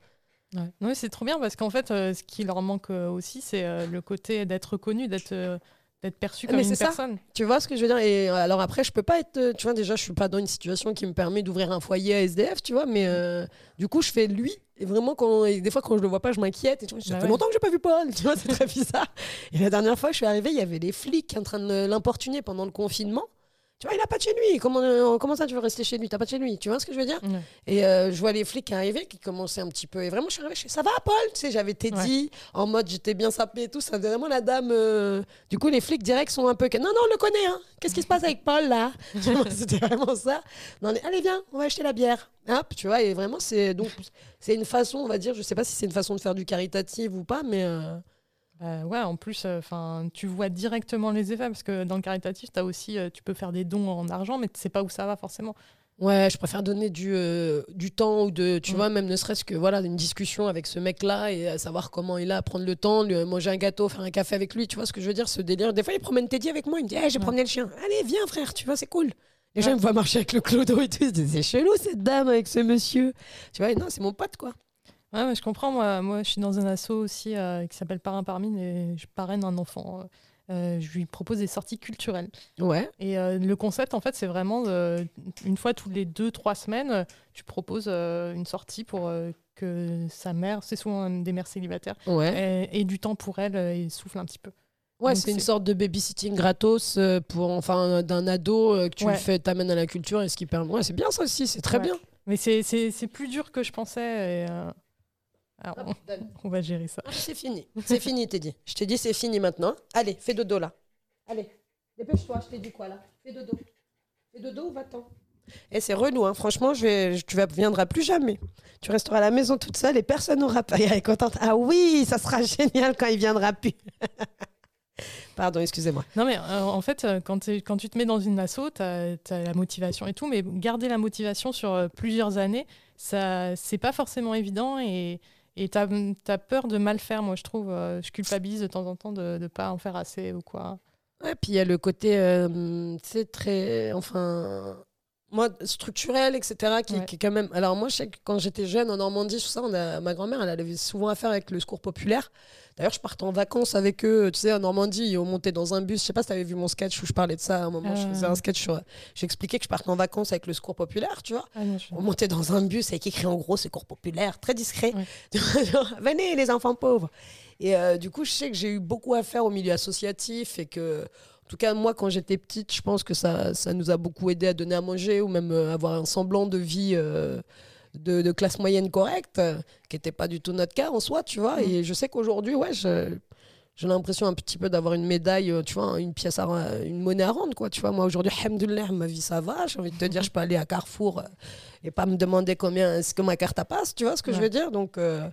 Ouais. C'est trop bien parce qu'en fait, euh, ce qui leur manque euh, aussi, c'est euh, le côté d'être connu, d'être d'être perçu comme mais une ça. personne. Tu vois ce que je veux dire Et euh, alors après, je peux pas être. Tu vois, déjà, je suis pas dans une situation qui me permet d'ouvrir un foyer à SDF, tu vois. Mais euh, du coup, je fais lui. Et vraiment, quand, et des fois, quand je le vois pas, je m'inquiète. Et tu vois, ça Bah fait ouais. longtemps que j'ai pas vu Paul. [LAUGHS] Tu vois, c'est très bizarre. Et la dernière fois que je suis arrivée, il y avait les flics en train de l'importuner pendant le confinement. Tu vois, il a pas de chez lui. Comment, euh, comment ça, tu veux rester chez lui? T'as pas de chez lui. Tu vois ce que je veux dire? Ouais. Et euh, je vois les flics arriver qui commençaient un petit peu. Et vraiment, je suis arrivée, je fais ça va, Paul? Tu sais, j'avais Teddy en mode j'étais bien sapé et tout. Ça vraiment la dame. euh, Du coup, les flics directs sont un peu. Non, non, on le connaît, hein. Qu'est-ce qui se passe avec Paul là? [LAUGHS] C'était vraiment ça. Non, mais, allez, viens, on va acheter la bière. Hop, tu vois, et vraiment, c'est donc c'est une façon, on va dire, je sais pas si c'est une façon de faire du caritatif ou pas, mais. Euh, Bah ouais, en plus, enfin, tu vois directement les effets parce que dans le caritatif, as aussi, euh, tu peux faire des dons en argent, mais tu sais pas où ça va forcément. Ouais, je préfère donner du, euh, du temps ou de, tu Mm. vois, même ne serait-ce que voilà, une discussion avec ce mec-là et savoir comment il a, prendre le temps, lui, euh, manger un gâteau, faire un café avec lui, tu vois ce que je veux dire, ce délire. Des fois, il promène Teddy avec moi, il me dit, hey, j'ai Ouais. promené le chien. Allez, viens, frère, tu vois, c'est cool. Les gens Ouais. me voient marcher avec le clodo et tout, ils se disent, c'est chelou cette dame avec ce monsieur. Tu vois, non, c'est mon pote, quoi. Ouais, mais je comprends. Moi, moi, je suis dans un asso aussi euh, qui s'appelle Parrain par mine et je parraine un enfant. Euh, je lui propose des sorties culturelles. Ouais. Et euh, le concept, en fait, c'est vraiment euh, une fois tous les deux, trois semaines, euh, tu proposes euh, une sortie pour euh, que sa mère, c'est souvent des mères célibataires, Ouais. ait, ait du temps pour elle euh, et souffle un petit peu. Ouais, c'est une sorte de babysitting gratos euh, pour, enfin, d'un ado euh, que tu Ouais. fais, t'amènes à la culture et ce qui permet. Ouais, c'est bien ça aussi, c'est très Ouais. bien. Mais c'est- plus dur que je pensais. et, euh, alors, on, [LAUGHS] on va gérer ça. Ah, C'est fini. C'est fini, Teddy. Je t'ai dit, c'est fini maintenant. Allez, fais dodo là. Allez, dépêche-toi, je t'ai dit quoi là Fais dodo. Fais dodo ou va-t'en Et c'est relou, hein. franchement, je vais, je- tu ne viendras plus jamais. Tu resteras à la maison toute seule et personne n'aura pas. Elle est contente. Ah oui, ça sera [LAUGHS] génial quand il viendra plus. [LAUGHS] Pardon, excusez-moi. Non, mais euh, en fait, euh, quand, t'es- quand tu te mets dans une asso, tu as, la motivation et tout, mais garder la motivation sur euh, plusieurs années, ça c'est pas forcément évident et et tu as, peur de mal faire, moi, je trouve. euh, je culpabilise de temps en temps de ne pas en faire assez ou quoi. Ouais, puis il y a le côté, euh, très. Enfin. Moi, structurel, etc., qui, Ouais. qui est quand même. Alors, moi, je sais que quand j'étais jeune en Normandie, tout ça, on a... ma grand-mère, elle avait souvent affaire avec le secours populaire. D'ailleurs, je partais en vacances avec eux, tu sais, en Normandie, on montait dans un bus. Je sais pas si tu avais vu mon sketch où je parlais de ça à un moment. Je Euh. faisais un sketch sur. J'expliquais que je partais en vacances avec le secours populaire, tu vois. Ah non, je- On montait dans un bus avec écrit en gros secours populaire, très discret. Ouais. [LAUGHS] Venez les enfants pauvres. Et euh, du coup, je sais que j'ai eu beaucoup à faire au milieu associatif et que, tout cas, moi, quand j'étais petite, je pense que ça, ça nous a beaucoup aidé à donner à manger ou même euh, avoir un semblant de vie euh, de, de classe moyenne correcte, qui n'était pas du tout notre cas en soi, tu vois. Mm. Et je sais qu'aujourd'hui, ouais, je- j'ai l'impression un petit peu d'avoir une médaille, euh, tu vois, une pièce, à, une monnaie à rendre, quoi. Tu vois, moi aujourd'hui, alhamdoulilah, ma vie ça va. J'ai envie de te dire, je peux aller à Carrefour et pas me demander combien est-ce que ma carte à passe, tu vois ce que je veux dire. Donc, euh,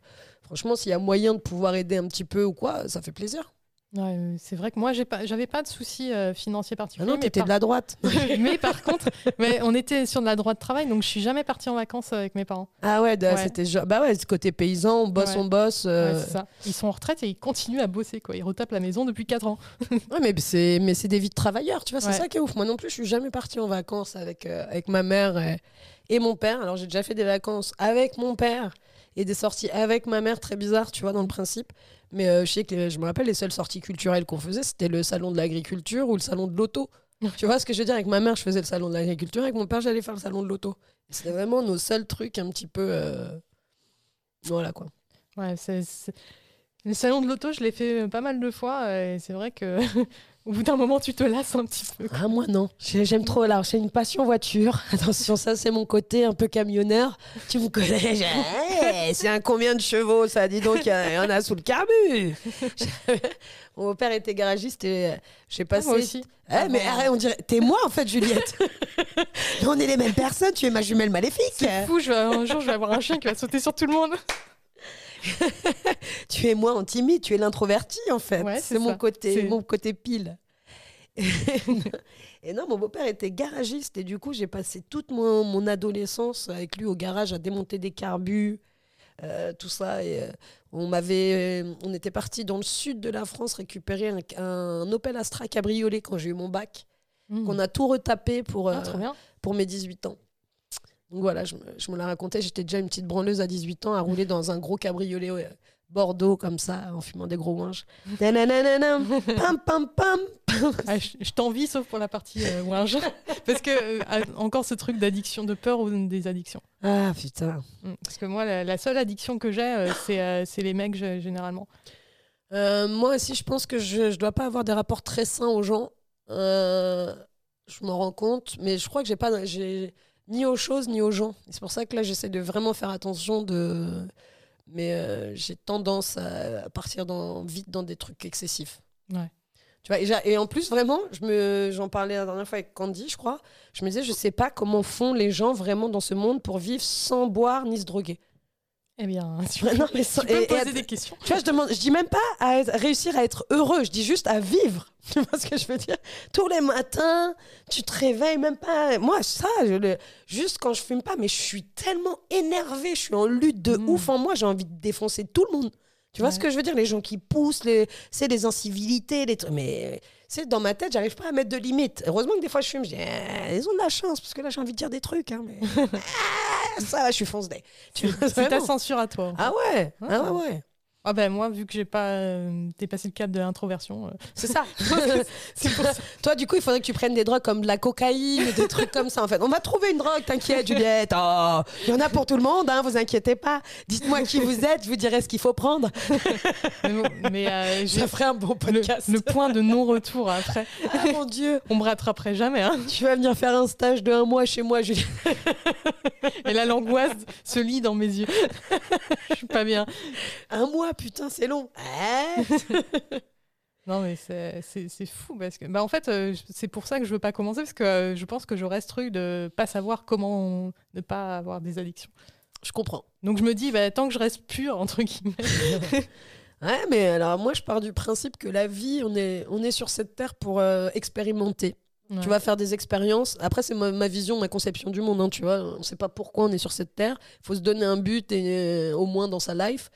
franchement, s'il y a moyen de pouvoir aider un petit peu ou quoi, ça fait plaisir. Ouais, euh, c'est vrai que moi, j'ai pas, j'avais pas de soucis euh, financiers Ah particuliers. non, mais t'étais par- de la droite. [LAUGHS] mais par contre, mais on était sur de la droite de travail, donc je suis jamais partie en vacances avec mes parents. Ah ouais, c'était bah ouais, ce côté paysan, on bosse, Ouais. on bosse. euh, ça. Ils sont en retraite et ils continuent à bosser, quoi. Ils retapent la maison depuis 4 ans. [LAUGHS] Ouais, mais c'est mais c'est des vies de travailleurs, tu vois, c'est ça qui est ouf. Moi non plus, je suis jamais partie en vacances avec euh, avec ma mère et, et mon père. Alors j'ai déjà fait des vacances avec mon père et des sorties avec ma mère, très bizarre, tu vois, dans le principe. Mais euh, je sais que les- je me rappelle les seules sorties culturelles qu'on faisait, c'était le salon de l'agriculture ou le salon de l'auto. tu vois ce que je veux dire? Avec ma mère, je faisais le salon de l'agriculture, avec mon père, j'allais faire le salon de l'auto. C'était vraiment nos seuls trucs un petit peu euh, voilà quoi. Ouais, c'est, Le salon de l'auto, je l'ai fait euh, pas mal de fois et c'est vrai que [LAUGHS] au bout d'un moment, tu te lasses un petit peu. Ah, moi non. J'ai- J'aime trop. Alors, j'ai une passion voiture. [LAUGHS] Attention, ça, c'est mon côté un peu camionneur. Tu me connais. Hey, c'est un combien de chevaux, ça? Dis donc, il y en a- sous le carbu. [LAUGHS] mon père était garagiste et euh, j'ai Ah, passé. moi aussi. Eh, mais Ah, arrête, on dirait. T'es moi, en fait, Juliette. [LAUGHS] On est les mêmes personnes. Tu es ma jumelle maléfique. C'est fou, je vais- un jour, je vais avoir un chien qui va sauter sur tout le monde. [LAUGHS] Tu es moi en timide. Tu es l'introverti, en fait. Ouais, c'est mon côté, mon côté pile. Et non, mon beau-père était garagiste et du coup, j'ai passé toute mon, mon adolescence avec lui au garage à démonter des carbus, euh, tout ça. Et euh, on m'avait, euh, on était parti dans le sud de la France récupérer un, un Opel Astra cabriolet quand j'ai eu mon bac, qu'on a tout retapé pour, Ah, pour mes 18 ans. Donc voilà, je me, je me la racontais, j'étais déjà une petite branleuse à 18 ans à rouler dans un gros cabriolet Bordeaux comme ça, en fumant des gros. [LAUGHS] Nanananam, pam pam pam. Ah, je je t'envie, sauf pour la partie euh. [LAUGHS] Parce que, euh, encore ce truc d'addiction, de peur ou des addictions. Ah putain. Mm. Parce que moi, la, la seule addiction que j'ai, euh, c'est euh, c'est les mecs, je- généralement. Euh, moi aussi, je pense que je ne dois pas avoir des rapports très sains aux gens. Euh, je m'en rends compte, mais je crois que j'ai pas, ni aux choses ni aux gens. C'est pour ça que là, j'essaie de vraiment faire attention. De, mais euh, j'ai tendance à partir dans, vite dans des trucs excessifs. Ouais. Tu vois, et, en plus, vraiment, je me, j'en parlais la dernière fois avec Candy, je crois. Je me disais, je sais pas comment font les gens vraiment dans ce monde pour vivre sans boire ni se droguer. Eh bien, [LAUGHS] tu peux, non, mais sans- tu peux et- me et poser des questions. tu vois, je demande, je dis même pas à réussir à être heureux, je dis juste à vivre. [LAUGHS] Tu vois ce que je veux dire? Tous les matins, tu te réveilles même pas. Moi, ça, je le- juste quand je fume pas, mais je suis tellement énervée, je suis en lutte de Mm. ouf en moi, j'ai envie de défoncer tout le monde. Tu vois Ouais. ce que je veux dire? Les gens qui poussent, les, c'est les incivilités, les trucs. Mais c'est dans ma tête, j'arrive pas à mettre de limites. Heureusement que des fois je fume, je dis, eh, ils ont de la chance, parce que là j'ai envie de dire des trucs. hein, mais... [LAUGHS] Ah, ça, va, je suis vois, [LAUGHS] C'est ta censure à toi. Ah ouais, ah Ah. ouais, ouais. Ah ben moi, vu que j'ai pas euh, dépassé le cap de l'introversion, euh, [LAUGHS] C'est ça. [LAUGHS] c'est pour ça. Toi, du coup, il faudrait que tu prennes des drogues comme de la cocaïne, ou des trucs comme ça, en fait. On va trouver une drogue, t'inquiète, Juliette. Oh, il y en a pour tout le monde, hein, vous inquiétez pas. Dites-moi qui vous êtes, je vous dirai ce qu'il faut prendre. Mais, bon, mais, euh, [LAUGHS] j'ai Ça ferait un bon le, podcast. le point de non-retour après. Ah, mon Dieu. On me rattraperait jamais. Hein. Tu vas venir faire un stage de un mois chez moi, Juliette. Et là, l'angoisse se lit dans mes yeux. Je suis pas bien. Un mois, putain, c'est long. [LAUGHS] Non, mais c'est- c'est c'est fou parce que, bah, en fait, euh, c'est pour ça que je veux pas commencer parce que euh, je pense que j'aurais ce truc de pas savoir comment ne pas avoir des addictions. je comprends. Donc je me dis, bah, tant que je reste pure entre guillemets. [LAUGHS] Ouais, mais alors moi, je pars du principe que la vie, on est, on est sur cette terre pour euh, expérimenter. Ouais. Tu vas faire des expériences. Après, c'est ma, ma vision, ma conception du monde. hein, tu vois, on ne sait pas pourquoi on est sur cette terre. Il faut se donner un but, et, euh, au moins dans sa life.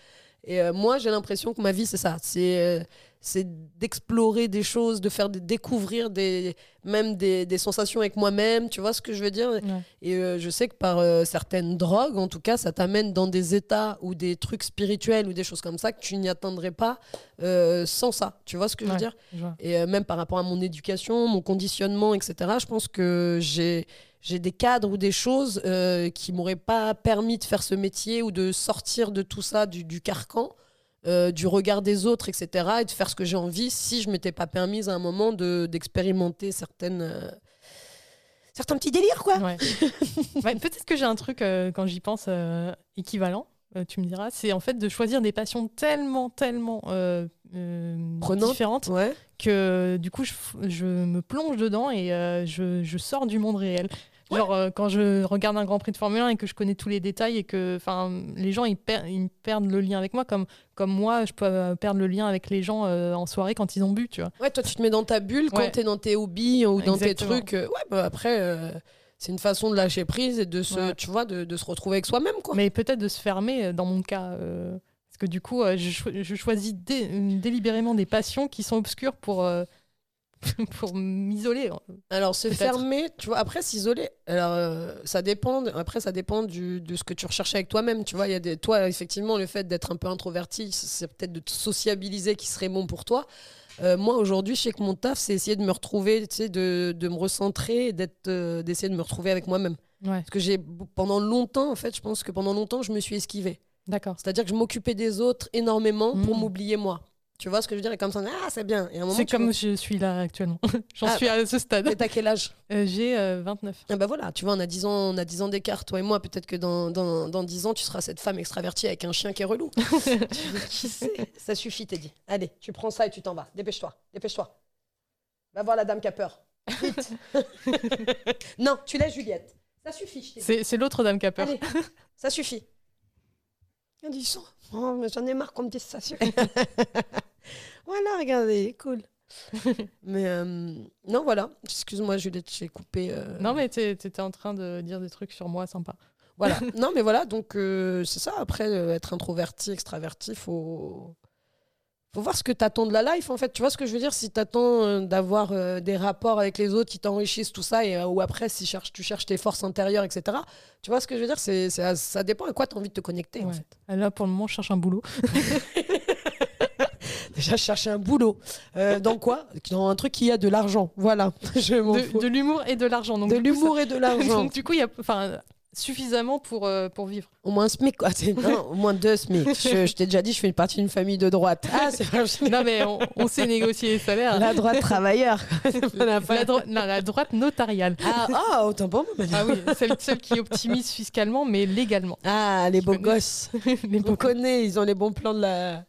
Et euh, moi, j'ai l'impression que ma vie, c'est ça. C'est euh, c'est d'explorer des choses, de faire des- découvrir des, même des, des sensations avec moi-même, tu vois ce que je veux dire? Ouais. Et euh, je sais que par euh, certaines drogues, en tout cas, ça t'amène dans des états ou des trucs spirituels ou des choses comme ça que tu n'y atteindrais pas euh, sans ça, tu vois ce que je veux dire? et même par rapport à mon éducation, mon conditionnement, etc., je pense que j'ai j'ai des cadres ou des choses qui m'auraient pas permis de faire ce métier ou de sortir de tout ça, du, du carcan, euh, du regard des autres, etc., et de faire ce que j'ai envie si je m'étais pas permise à un moment de- d'expérimenter certaines... euh, certains petits délires, quoi. Ouais. [LAUGHS] Ouais, Peut-être que j'ai un truc, euh, quand j'y pense, équivalent, tu me diras, c'est en fait de choisir des passions tellement, tellement différentes Ouais. que du coup, je, je me plonge dedans et je, je sors du monde réel. Genre, euh, quand je regarde un Grand Prix de Formule 1 et que je connais tous les détails et que les gens ils, per- ils perdent le lien avec moi, comme, comme moi, je peux euh, perdre le lien avec les gens euh, en soirée quand ils ont bu, tu vois. Ouais, toi, tu te mets dans ta bulle quand Ouais. t'es dans tes hobbies ou dans Exactement. tes trucs. ouais, bah après, c'est une façon de lâcher prise et de se, Ouais. tu vois, de, de se retrouver avec soi-même, quoi. Mais peut-être de se fermer dans mon cas. euh, parce que du coup, euh, je, cho- je choisis dé- délibérément des passions qui sont obscures pour, euh, [LAUGHS] pour m'isoler. Alors, se fermer, tu vois, après, s'isoler, alors, euh, ça dépend, après, ça dépend du, de ce que tu recherches avec toi-même, tu vois. Il y a des, toi, effectivement, le fait d'être un peu introverti, c'est peut-être de te sociabiliser qui serait bon pour toi. Euh, moi, aujourd'hui, je sais que mon taf, c'est essayer de me retrouver, tu sais, de, de me recentrer, d'être, euh, d'essayer de me retrouver avec moi-même. Ouais, Parce que j'ai, pendant longtemps, en fait, je pense que pendant longtemps, je me suis esquivée. d'accord. C'est-à-dire que je m'occupais des autres énormément pour Mm. m'oublier moi. Tu vois ce que je veux dire? Et comme ça, ah, c'est bien. Et à un moment, C'est comme vois- je suis là actuellement. [LAUGHS] J'en Ah, suis à ce stade. Et t'as quel âge? Euh, J'ai euh, 29. Ah bah voilà, tu vois, on a 10 ans, on a 10 ans d'écart, toi et moi. Peut-être que dans, dans, dans 10 ans, tu seras cette femme extravertie avec un chien qui est relou. [LAUGHS] qui sait? Ça suffit, Teddy. Allez, tu prends ça et tu t'en vas. Dépêche-toi, dépêche-toi. Va voir la dame qui a peur. Vite. [LAUGHS] non, tu laisses Juliette. Ça suffit, je. C'est c'est l'autre dame qui a peur. Allez, ça suffit. Il dit. Oh, j'en ai marre qu'on me dise ça. Voilà, regardez, cool. [LAUGHS] mais euh, non, voilà. Excuse-moi, Juliette, j'ai coupé. euh, Non, mais t'es- t'étais en train de dire des trucs sur moi sympa. Voilà. [LAUGHS] non, mais voilà, donc euh, c'est ça. Après, être introverti, extraverti, faut. Faut voir ce que t'attends de la life, en fait. Tu vois ce que je veux dire? Si t'attends d'avoir des rapports avec les autres qui t'enrichissent, tout ça, et, ou après, si cherches, tu cherches tes forces intérieures, etc. Tu vois ce que je veux dire? C'est, Ça dépend à quoi t'as envie de te connecter, en fait. Là, pour le moment, je cherche un boulot. [LAUGHS] Déjà, je cherchais un boulot. Euh, dans quoi? Dans un truc qui a de l'argent. Voilà. [LAUGHS] Je De, l'humour et de l'argent. De l'humour et de l'argent. [LAUGHS] Donc, du coup, il y a enfin, suffisamment pour, euh, pour vivre. Au moins un SMIC, quoi. Non, au moins deux SMIC. [LAUGHS] Je, je t'ai déjà dit, je fais une partie d'une famille de droite. Ah, c'est pas Non, mais on, on sait négocier les salaires. La droite travailleur. La, dro- non, la droite notariale. Ah, ah, autant pour moi. Ah oui, celle, celle qui optimise fiscalement, mais légalement. Ah, les beaux gosses. Les On beaux- connaît, ils ont les bons plans de la.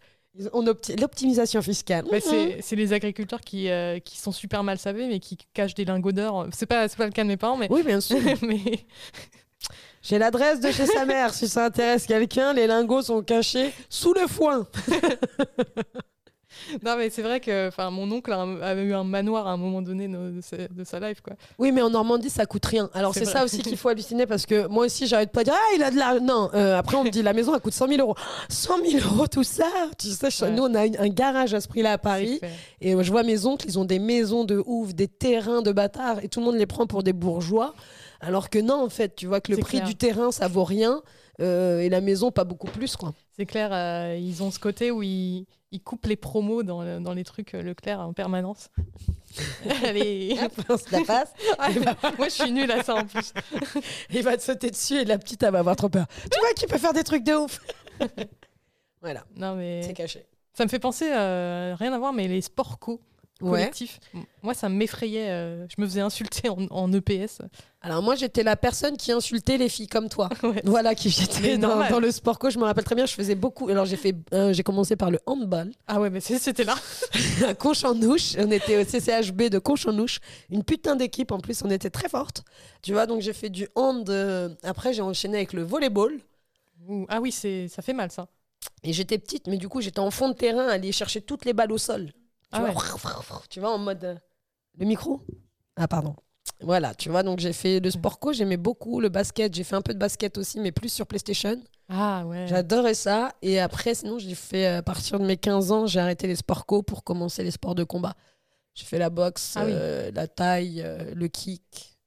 L'optimisation fiscale. Bah, c'est c'est les agriculteurs qui, euh, qui sont super mal savés, mais qui cachent des lingots d'or. C'est pas, pas le cas de mes parents, mais. Oui, bien sûr. [LAUGHS] mais [LAUGHS] J'ai l'adresse de chez sa mère. Si ça intéresse quelqu'un, les lingots sont cachés sous le foin. [LAUGHS] [LAUGHS] non, mais c'est vrai que mon oncle avait eu un manoir à un moment donné de, sa, de sa life. Quoi. Oui, mais en Normandie, ça coûte rien. Alors, C'est ça aussi qu'il faut halluciner parce que moi aussi, j'arrête pas de dire Ah, il a de la. Non, euh, après, on me dit La maison, elle coûte 100 000 euros. [GASPS] 100 000 euros, tout ça Tu sais, Ouais. nous, on a une- un garage à ce prix-là à Paris. Et je vois mes oncles, ils ont des maisons de ouf, des terrains de bâtards, et tout le monde les prend pour des bourgeois. Alors que non, en fait, tu vois que le prix clair. du terrain, ça vaut rien, et la maison, pas beaucoup plus, quoi. C'est clair, euh, ils ont ce côté où ils, ils coupent les promos dans, le- dans les trucs euh, Leclerc en permanence. [LAUGHS] Allez. La passe. [LAUGHS] Moi, je suis nulle à ça en plus. [LAUGHS] Il va te sauter dessus, et la petite, elle va avoir trop peur. Tu vois qu'il peut faire des trucs de ouf. voilà, Non, mais c'est caché. ça me fait penser, euh, rien à voir, mais les sports co Ouais. collectifs. Moi, ça m'effrayait. euh, je me faisais insulter en, en E EPS. Alors moi, j'étais la personne qui insultait les filles comme toi. [LAUGHS] Ouais. Voilà, qui j'étais dans, le sport co. Je me rappelle très bien, je faisais beaucoup. Alors j'ai fait, euh, j'ai commencé par le handball Ah ouais, mais c'était là. [LAUGHS] à Conchanouche. On était au CCHB de Conchanouche, une putain d'équipe. En plus, on était très forte. Tu vois, donc j'ai fait du hand. euh, Après, j'ai enchaîné avec le volleyball. Ouh, Ah oui, c'est ça fait mal ça. Et j'étais petite, mais du coup, j'étais en fond de terrain, à aller chercher toutes les balles au sol. Tu, Ah vois, tu vois, en mode. euh, Le micro? Ah, pardon. Voilà, tu vois, donc j'ai fait le sport co, j'aimais beaucoup le basket. J'ai fait un peu de basket aussi, mais plus sur PlayStation. Ah ouais. J'adorais ça. Et après, sinon, j'ai fait, à partir de mes 15 ans, j'ai arrêté les sports co pour commencer les sports de combat. J'ai fait la boxe, Ah oui. euh, la taille, euh, le kick.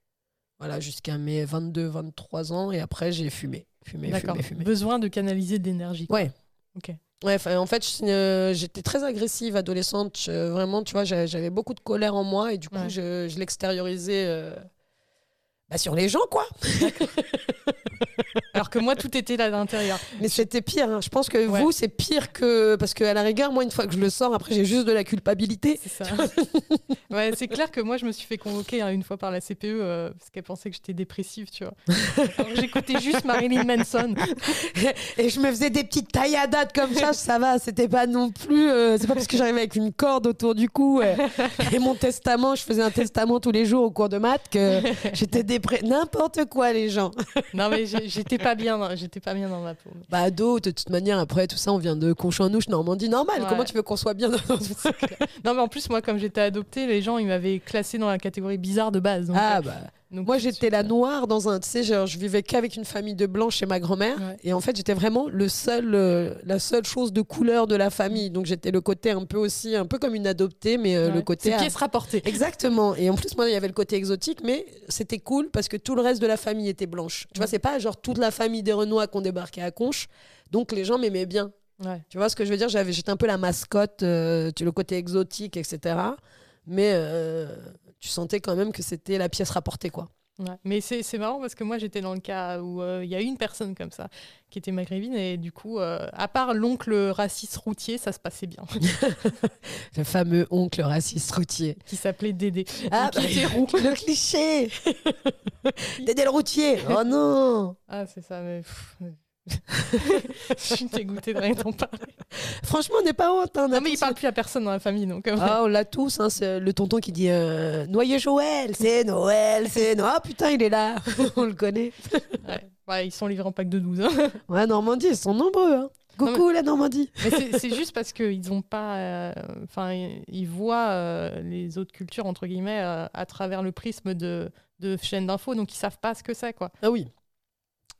Voilà, jusqu'à mes 22, 23 ans. Et après, j'ai fumé. Fumé, fumé, fumé. Besoin de canaliser de l'énergie. Ouais. Ok. Ouais, en fait, euh, j'étais très agressive adolescente. Je- vraiment, tu vois, j'avais j'avais beaucoup de colère en moi et du coup, Ouais. je, je l'extériorisais euh, bah, sur les gens, quoi. [LAUGHS] [LAUGHS] Alors que moi, tout était là à l'intérieur. Mais c'était pire. hein. Je pense que Ouais. vous, c'est pire que. Parce qu'à la rigueur, moi, une fois que je le sors, après, j'ai juste de la culpabilité. C'est ça. [LAUGHS] ouais, c'est clair que moi, je me suis fait convoquer hein, une fois par la CPE euh, parce qu'elle pensait que j'étais dépressive, tu vois. J'écoutais juste Marilyn Manson. [LAUGHS] Et je me faisais des petites tailladas comme ça, ça va. C'était pas non plus. euh, c'est pas parce que j'arrivais avec une corde autour du cou euh, et mon testament, je faisais un testament tous les jours au cours de maths que j'étais dépré. N'importe quoi, les gens. Non, mais j'ai- j'étais pas bien, dans- j'étais pas bien dans ma peau. Bah, ado, de toute manière, après tout ça, on vient de Conchanouche, Normandie, normal. Ouais. Comment tu veux qu'on soit bien dans [LAUGHS] Non, mais en plus, moi, comme j'étais adoptée, les gens, ils m'avaient classé dans la catégorie bizarre de base. donc, Ah, euh, bah. Donc Moi, j'étais la noire dans un. Tu sais, genre, je vivais qu'avec une famille de blancs chez ma grand-mère. Ouais. Et en fait, j'étais vraiment le seul, euh, la seule chose de couleur de la famille. Donc, j'étais le côté un peu aussi, un peu comme une adoptée, mais euh, ouais. le côté. C'est à- pièce rapportée. Exactement. Et en plus, moi, il y avait le côté exotique, mais c'était cool parce que tout le reste de la famille était blanche. Tu vois, Mm. c'est pas genre toute la famille des Renois qu'on débarquait à Conches. Donc, les gens m'aimaient bien. Ouais. Tu vois ce que je veux dire? J'avais, J'étais un peu la mascotte, euh, le côté exotique, etc. Mais tu sentais quand même que c'était la pièce rapportée, quoi. Ouais. Mais c'est c'est marrant parce que moi j'étais dans le cas où euh, il y a une personne comme ça qui était maghrébine et du coup, euh, à part l'oncle raciste routier, ça se passait bien, [LAUGHS] Le fameux oncle raciste routier. qui s'appelait Dédé. Ah, qui était roux. [LAUGHS] le cliché [LAUGHS] Dédé le routier Oh non Ah, c'est ça, mais. pff, [LAUGHS] Je suis dégoûtée de rien t'en parler. Franchement, on n'est pas honte. hein, Non, mais il parle plus à personne dans la famille, donc. euh, Ah, on l'a tous. hein, c'est le tonton qui dit euh, Joël, c'est Noël, c'est Noël. Ah putain, il est là [LAUGHS] on le connaît. ouais. Ouais, ils sont livrés en pack de 12. hein. [LAUGHS] Ouais, Normandie, ils sont nombreux. Hein. Coucou la Normandie. Mais c'est- juste parce qu'ils ont pas. euh, Enfin, ils voient euh, les autres cultures, entre guillemets, euh, à travers le prisme de, de chaînes d'infos, donc ils savent pas ce que c'est, quoi. Ah oui,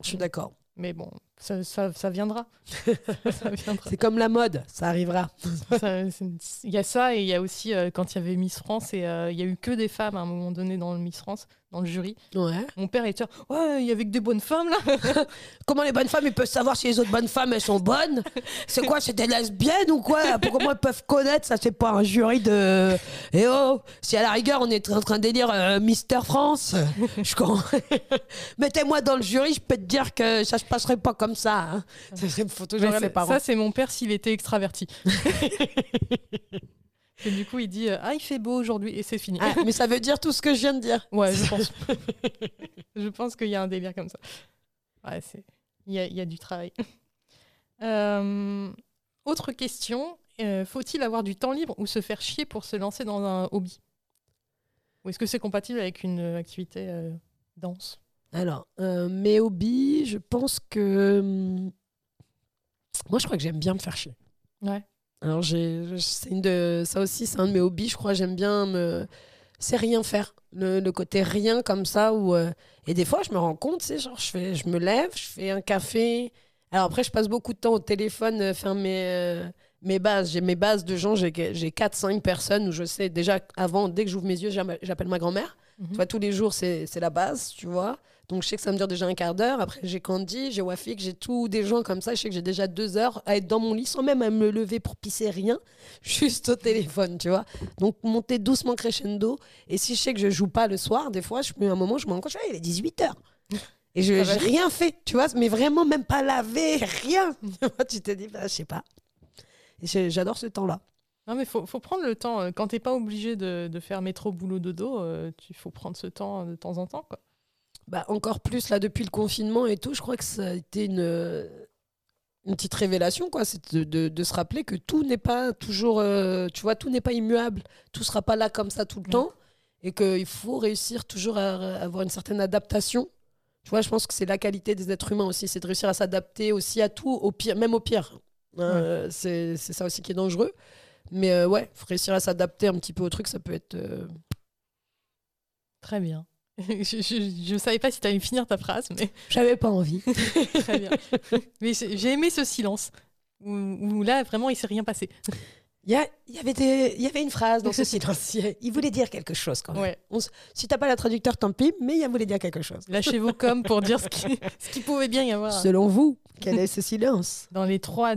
je suis d'accord. Mais bon, ça, ça, ça viendra. [LAUGHS] ça viendra. C'est comme la mode, ça arrivera. Il y a ça et il y a aussi euh, quand il y avait Miss France et euh, il y a eu que des femmes à un moment donné dans le Miss France, dans le jury. Ouais. Mon père était ouais, il y avait que des bonnes femmes là. [LAUGHS] Comment les bonnes femmes, ils peuvent savoir si les autres bonnes femmes, elles sont bonnes [LAUGHS] C'est quoi, c'est des lesbiennes ou quoi Pourquoi elles peuvent connaître Ça, c'est pas un jury de... Eh oh Si à la rigueur, on est en train de lire euh, Mister France, [LAUGHS] je comprends. Mettez-moi dans le jury, je peux te dire que ça se passerait pas comme ça. Hein. Ça, les ça, parents. ça, c'est mon père s'il était extraverti. Et du coup il dit euh, ah il fait beau aujourd'hui et c'est fini. Ah, mais ça veut dire tout ce que je viens de dire. Ouais, je pense. [LAUGHS] je pense qu'il y a un délire comme ça. Ouais, c'est. Il y a, il y a du travail. Euh, Autre question. euh, Faut-il avoir du temps libre ou se faire chier pour se lancer dans un hobby? Ou est-ce que c'est compatible avec une activité dense? Alors, mes hobbies, je pense que... hum, Moi, je crois que j'aime bien me faire chier. Ouais. Alors, une de, ça aussi, c'est un de mes hobbies. Je crois j'aime bien me. C'est rien faire. Le, le côté rien comme ça. Où, euh, Et des fois, je me rends compte, c'est genre, je, fais, je me lève, je fais un café. Alors après, je passe beaucoup de temps au téléphone, euh, faire mes, euh, mes bases. J'ai mes bases de gens, j'ai, j'ai 4-5 personnes où je sais déjà, avant, dès que j'ouvre mes yeux, j'appelle ma grand-mère. Mhm. Tu vois, tous les jours, c'est c'est la base, tu vois. Donc, je sais que ça me dure déjà un quart d'heure. Après, j'ai Candy, j'ai Wafik, j'ai tous des gens comme ça. Je sais que j'ai déjà deux heures à être dans mon lit sans même à me lever pour pisser rien, [LAUGHS] juste au téléphone, tu vois. Donc, monter doucement crescendo. Et si je sais que je joue pas le soir, des fois, je mets un moment, je me rends compte, je il est 18 heures. Et je vite. rien fait, tu vois, mais vraiment même pas lavé, rien. [LAUGHS] Tu vois, tu te dis, bah, je sais pas. J'adore ce temps-là. Non, mais faut, faut prendre le temps. euh, Quand t'es pas obligé de, de faire métro, boulot, dodo, euh, il faut prendre ce temps euh, de temps en temps. Quoi. Bah, encore plus là depuis le confinement et tout, je crois que ça a été une, euh, une petite révélation, quoi. C'est de, de- de se rappeler que tout n'est pas toujours, euh, tu vois, tout n'est pas immuable, tout sera pas là comme ça tout le temps et qu'il faut réussir toujours à, à avoir une certaine adaptation. Tu vois, je pense que c'est la qualité des êtres humains aussi, c'est de réussir à s'adapter aussi à tout, au pire, même au pire. Euh, c'est c'est ça aussi qui est dangereux. Mais euh, ouais, faut réussir à s'adapter un petit peu au truc, ça peut être. Très bien. [LAUGHS] je, je savais pas si tu allais finir ta phrase, mais [LAUGHS] J'avais pas envie. [LAUGHS] très bien. mais j'ai aimé ce silence. Où, où là, vraiment, il s'est rien passé. Il y, a- il y avait des- il y avait une phrase dans ce silence. Il voulait dire quelque chose quand même. Ouais. On si t'as pas le traducteur, tant pis, mais il voulait dire quelque chose. Lâchez vos coms pour dire ce qui, ce qui pouvait bien y avoir. Selon vous, quel est ce silence? Dans les trois